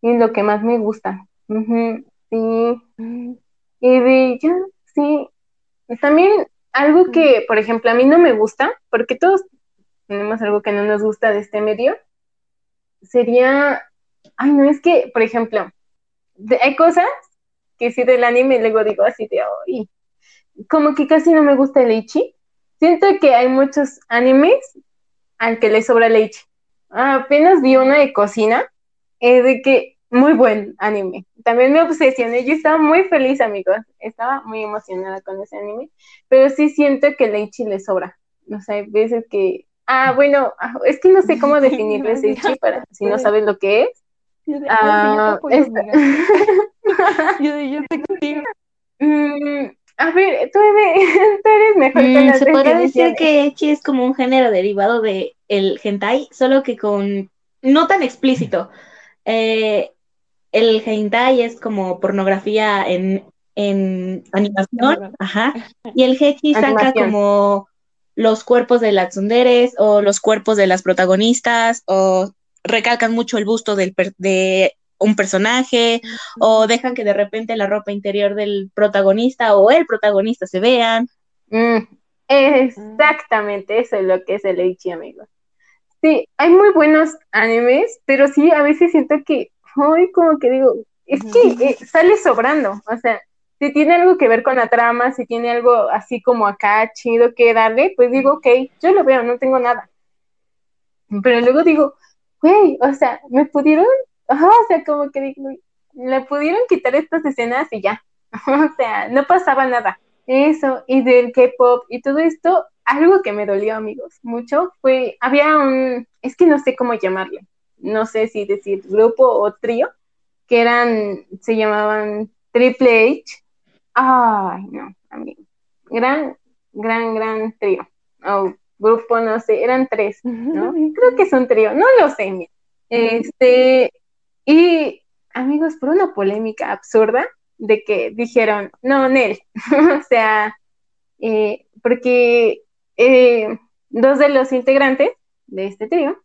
y lo que más me gusta. sí. Y de ya, sí. También algo que, por ejemplo, a mí no me gusta, porque todos tenemos algo que no nos gusta de este medio, sería, ay, no, es que, por ejemplo, hay cosas que sí del anime luego digo así de, hoy como que casi no me gusta el Ichi. Siento que hay muchos animes al que le sobra el Ichi. apenas vi una de cocina, es de que muy buen anime. También me obsesioné, yo estaba muy feliz, amigos. Estaba muy emocionada con ese anime, pero sí siento que el Ichi le sobra. No sé, hay veces que, ah, bueno, ah, es que no sé cómo definirle ese Ichi para si no sabes lo que es. Ah, yo, yo estoy contigo. Mm, a ver, tú eres, mejor mm, Se podría decir que Echi es como un género derivado de el hentai, solo que con no tan explícito. Eh, el hentai es como pornografía en, en animación, ajá, y el hechi saca como los cuerpos de las tsunderes o los cuerpos de las protagonistas o recalcan mucho el busto del de un personaje o dejan que de repente la ropa interior del protagonista o el protagonista se vean. Mm, exactamente, eso es lo que es el Eichi, amigos. Sí, hay muy buenos animes, pero sí, a veces siento que, hoy como que digo, es que eh, sale sobrando, o sea, si tiene algo que ver con la trama, si tiene algo así como acá chido que darle, pues digo, ok, yo lo veo, no tengo nada. Pero luego digo, güey, o sea, me pudieron, o sea, como que le pudieron quitar estas escenas y ya, o sea, no pasaba nada. Eso, y del K-pop y todo esto, algo que me dolió, amigos, mucho, fue, había un, es que no sé cómo llamarle, no sé si decir grupo o trío, que eran, se llamaban Triple H. Ay, no, amigo. Gran, gran, gran trío. Oh, grupo, no sé, eran tres, ¿no? Creo que son trío, no lo sé. Este, y amigos, por una polémica absurda de que dijeron, no, Nel, o sea, eh, porque eh, dos de los integrantes de este trío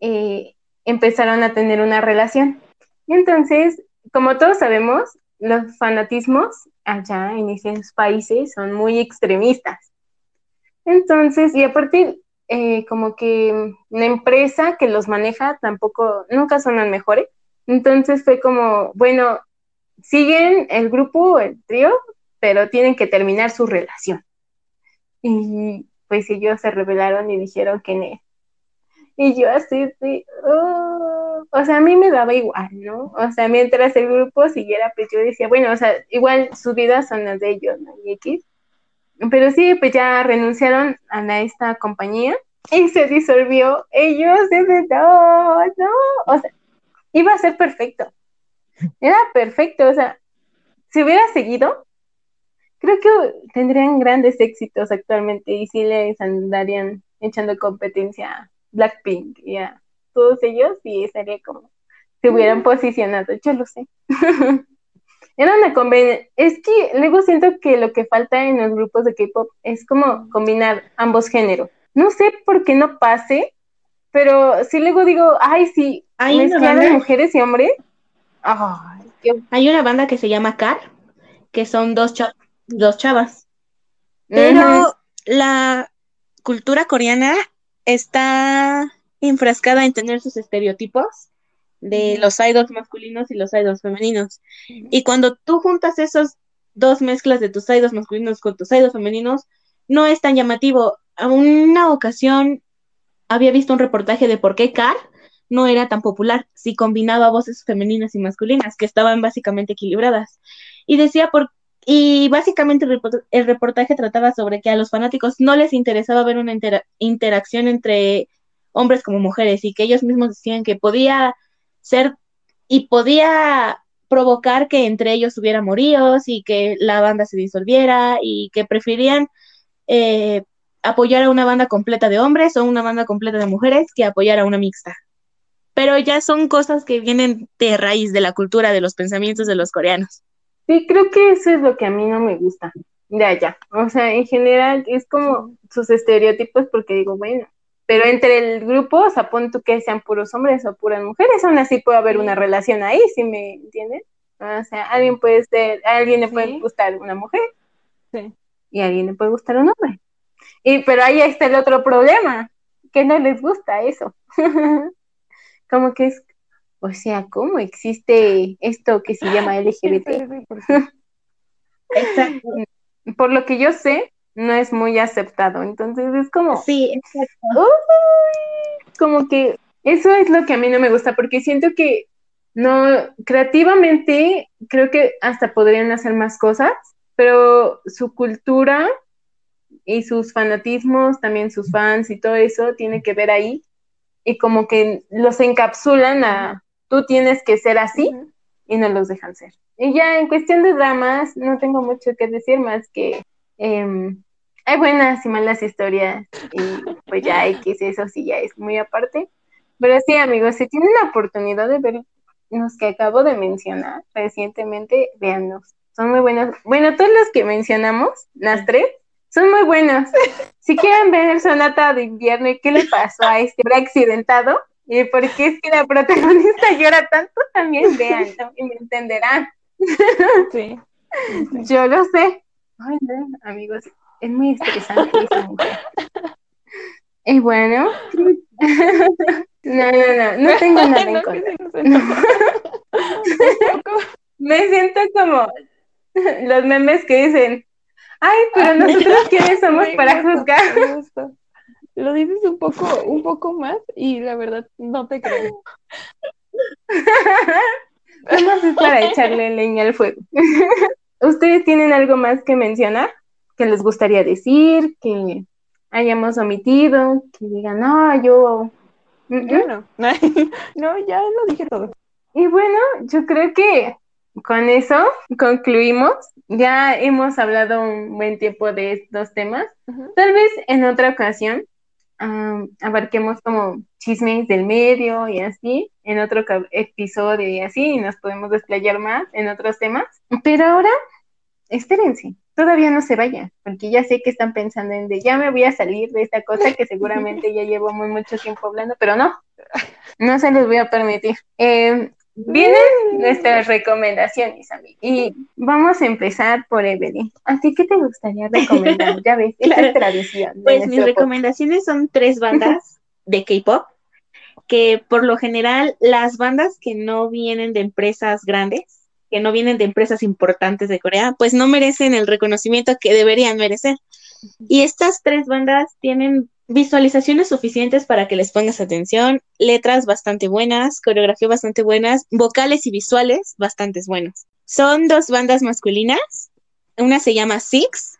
eh, empezaron a tener una relación. Y entonces, como todos sabemos, los fanatismos allá en esos países son muy extremistas. Entonces, y aparte, eh, como que la empresa que los maneja tampoco, nunca son las mejores. Entonces fue como, bueno, siguen el grupo, el trío, pero tienen que terminar su relación. Y pues ellos se rebelaron y dijeron que no. Y yo así, oh". o sea, a mí me daba igual, ¿no? O sea, mientras el grupo siguiera, pues yo decía, bueno, o sea, igual sus vidas son las de ellos, ¿no? Y X pero sí, pues ya renunciaron a esta compañía y se disolvió. Ellos desde no, no, o sea, iba a ser perfecto. Era perfecto, o sea, si hubiera seguido, creo que tendrían grandes éxitos actualmente y sí les andarían echando competencia a Blackpink y a todos ellos y sería como se hubieran posicionado, yo lo sé. Era una conveniencia. Es que luego siento que lo que falta en los grupos de K-pop es como combinar ambos géneros. No sé por qué no pase, pero sí luego digo, ay, sí, hay mezclar mujeres y hombres. Hay una banda que se llama Car, que son dos, dos chavas. Pero la cultura coreana está enfrascada en tener sus estereotipos de los idols masculinos y los idols femeninos. Y cuando tú juntas esos dos mezclas de tus idols masculinos con tus idols femeninos, no es tan llamativo. A una ocasión había visto un reportaje de por qué Car no era tan popular si combinaba voces femeninas y masculinas, que estaban básicamente equilibradas. Y decía por y básicamente el, reportaje trataba sobre que a los fanáticos no les interesaba ver una interacción entre hombres como mujeres y que ellos mismos decían que podía ser y podía provocar que entre ellos hubiera moríos y que la banda se disolviera y que preferían eh, apoyar a una banda completa de hombres o una banda completa de mujeres que apoyar a una mixta. Pero ya son cosas que vienen de raíz de la cultura, de los pensamientos de los coreanos. Sí, creo que eso es lo que a mí no me gusta de allá. O sea, en general es como sus estereotipos porque digo, bueno, pero entre el grupo, o sea, pon tú que sean puros hombres o puras mujeres, aún así puede haber una relación ahí, ¿sí me entiendes? O sea, alguien puede ser, a alguien le puede gustar una mujer sí. y a alguien le puede gustar un hombre. Y, pero ahí está el otro problema, que no les gusta eso. como que es o sea, ¿cómo existe esto que se llama LGBT? Exacto. Por lo que yo sé, no es muy aceptado. Entonces es como. Sí, exacto. como que eso es lo que a mí no me gusta, porque siento que no, creativamente creo que hasta podrían hacer más cosas, pero su cultura y sus fanatismos, también sus fans y todo eso tiene que ver ahí y como que los encapsulan a, tú tienes que ser así y no los dejan ser. Y ya en cuestión de dramas, no tengo mucho que decir más que em, hay buenas y malas historias y pues ya X, eso sí ya es muy aparte. Pero sí, amigos, si tienen la oportunidad de ver los que acabo de mencionar recientemente, véanlos. Son muy buenos. Bueno, todos los que mencionamos, las tres, son muy buenos. Si quieren ver el Sonata de Invierno y qué le pasó a este accidentado, y porque es que la protagonista llora tanto, también vean, y me entenderán. Sí. Yo lo sé. Ay, amigos, es muy estresante esa mujer. Y bueno, no, no, no, no tengo nada en contra. Me siento como los memes que dicen, ay, pero nosotros quiénes somos para juzgar lo dices un poco, un poco más y la verdad no te creo. Vamos es para echarle leña al fuego. ¿Ustedes tienen algo más que mencionar? ¿Que les gustaría decir? ¿Que hayamos omitido? Que digan, no, yo... Yo no. no, ya lo dije todo. Y bueno, yo creo que con eso concluimos. Ya hemos hablado un buen tiempo de estos temas. Tal vez en otra ocasión abarquemos como chismes del medio y así, en otro episodio y así, y nos podemos desplayar más en otros temas. Pero ahora, espérense, todavía no se vayan, porque ya sé que están pensando en de ya me voy a salir de esta cosa que seguramente ya llevo muy mucho tiempo hablando, pero no, no se los voy a permitir. Eh, Vienen nuestras recomendaciones, amigos. Y vamos a empezar por Evelyn. Así que te gustaría recomendar, ya ves, esta tradición. Pues mis recomendaciones son tres bandas de K-pop, que por lo general las bandas que no vienen de empresas grandes, que no vienen de empresas importantes de Corea, pues no merecen el reconocimiento que deberían merecer. Y estas tres bandas tienen visualizaciones suficientes para que les pongas atención, letras bastante buenas, coreografía bastante buenas, vocales y visuales bastante buenos. Son dos bandas masculinas, una se llama Six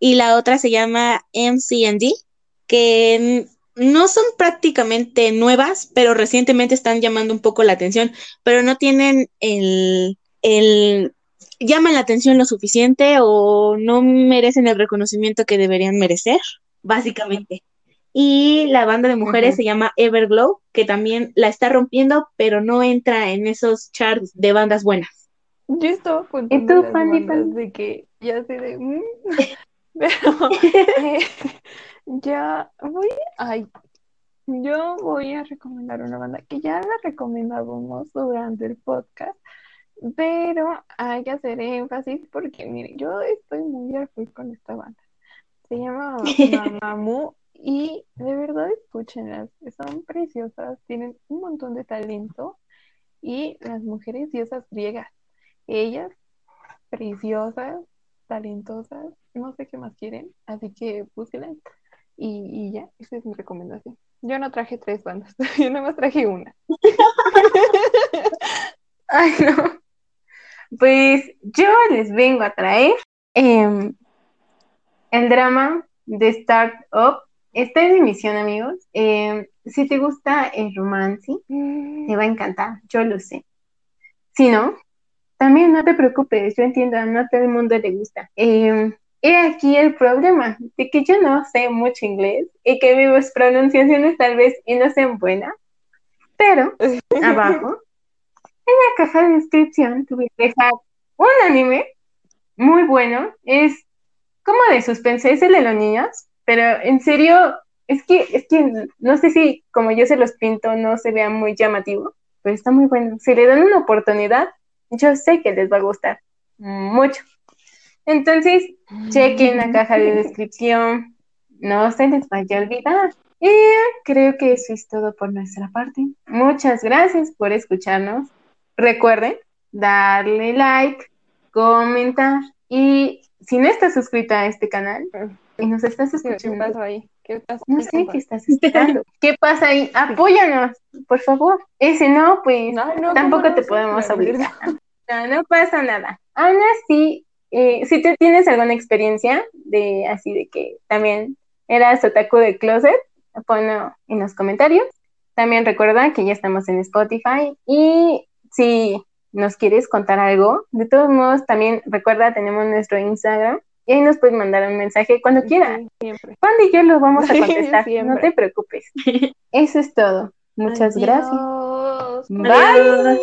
y la otra se llama MCND, que no son prácticamente nuevas, pero recientemente están llamando un poco la atención, pero no tienen el, el llaman la atención lo suficiente o no merecen el reconocimiento que deberían merecer, básicamente. Y la banda de mujeres se llama Everglow, que también la está rompiendo, pero no entra en esos charts de bandas buenas. Yo estaba contando las bandas de que ya sé de... Mm", pero eh, ya voy... Ay, yo voy a recomendar una banda que ya la recomendábamos durante el podcast, pero hay que hacer énfasis porque, mire, yo estoy muy al con esta banda. Se llama Mamamoo y de verdad escúchenlas, son preciosas, tienen un montón de talento y las mujeres diosas griegas, ellas preciosas, talentosas, no sé qué más quieren, así que búsquenlas y, y ya, esa es mi recomendación. Yo no traje tres bandas, yo nada más traje una. Ay, no. Pues yo les vengo a traer em, el drama de Startup. Está en emisión, amigos. Em, si te gusta el romance, mm. te va a encantar, yo lo sé. Si no, también no te preocupes, yo entiendo, no a todo el mundo le gusta. Eh, he aquí el problema, de que yo no sé mucho inglés y que mis pronunciaciones tal vez y no sean buenas, pero abajo en la caja de descripción tuve que dejar un anime muy bueno. Es como de suspense, es el de los niños, pero en serio, es que, es que no sé si como yo se los pinto no se vea muy llamativo, pero está muy bueno. Si le dan una oportunidad, yo sé que les va a gustar mucho. Entonces, chequen la caja de descripción, no se les vaya a olvidar. Y creo que eso es todo por nuestra parte. Muchas gracias por escucharnos. Recuerden darle like, comentar y si no estás suscrita a este canal y nos estás escuchando, ¿qué pasa ahí? ¿Qué pasa no sé qué estás escuchando. ¿Qué pasa ahí? Apóyanos, por favor. Ese no, pues tampoco te podemos obligar. No, no pasa nada. Aún así, eh, si tú tienes alguna experiencia de así de que también eras otaku de closet, ponlo en los comentarios. También recuerda que ya estamos en Spotify y si nos quieres contar algo, de todos modos, también recuerda, tenemos nuestro Instagram y ahí nos puedes mandar un mensaje cuando quieras. siempre. Cuando y yo lo vamos a contestar, no te preocupes. Eso es todo. Muchas gracias. Bye.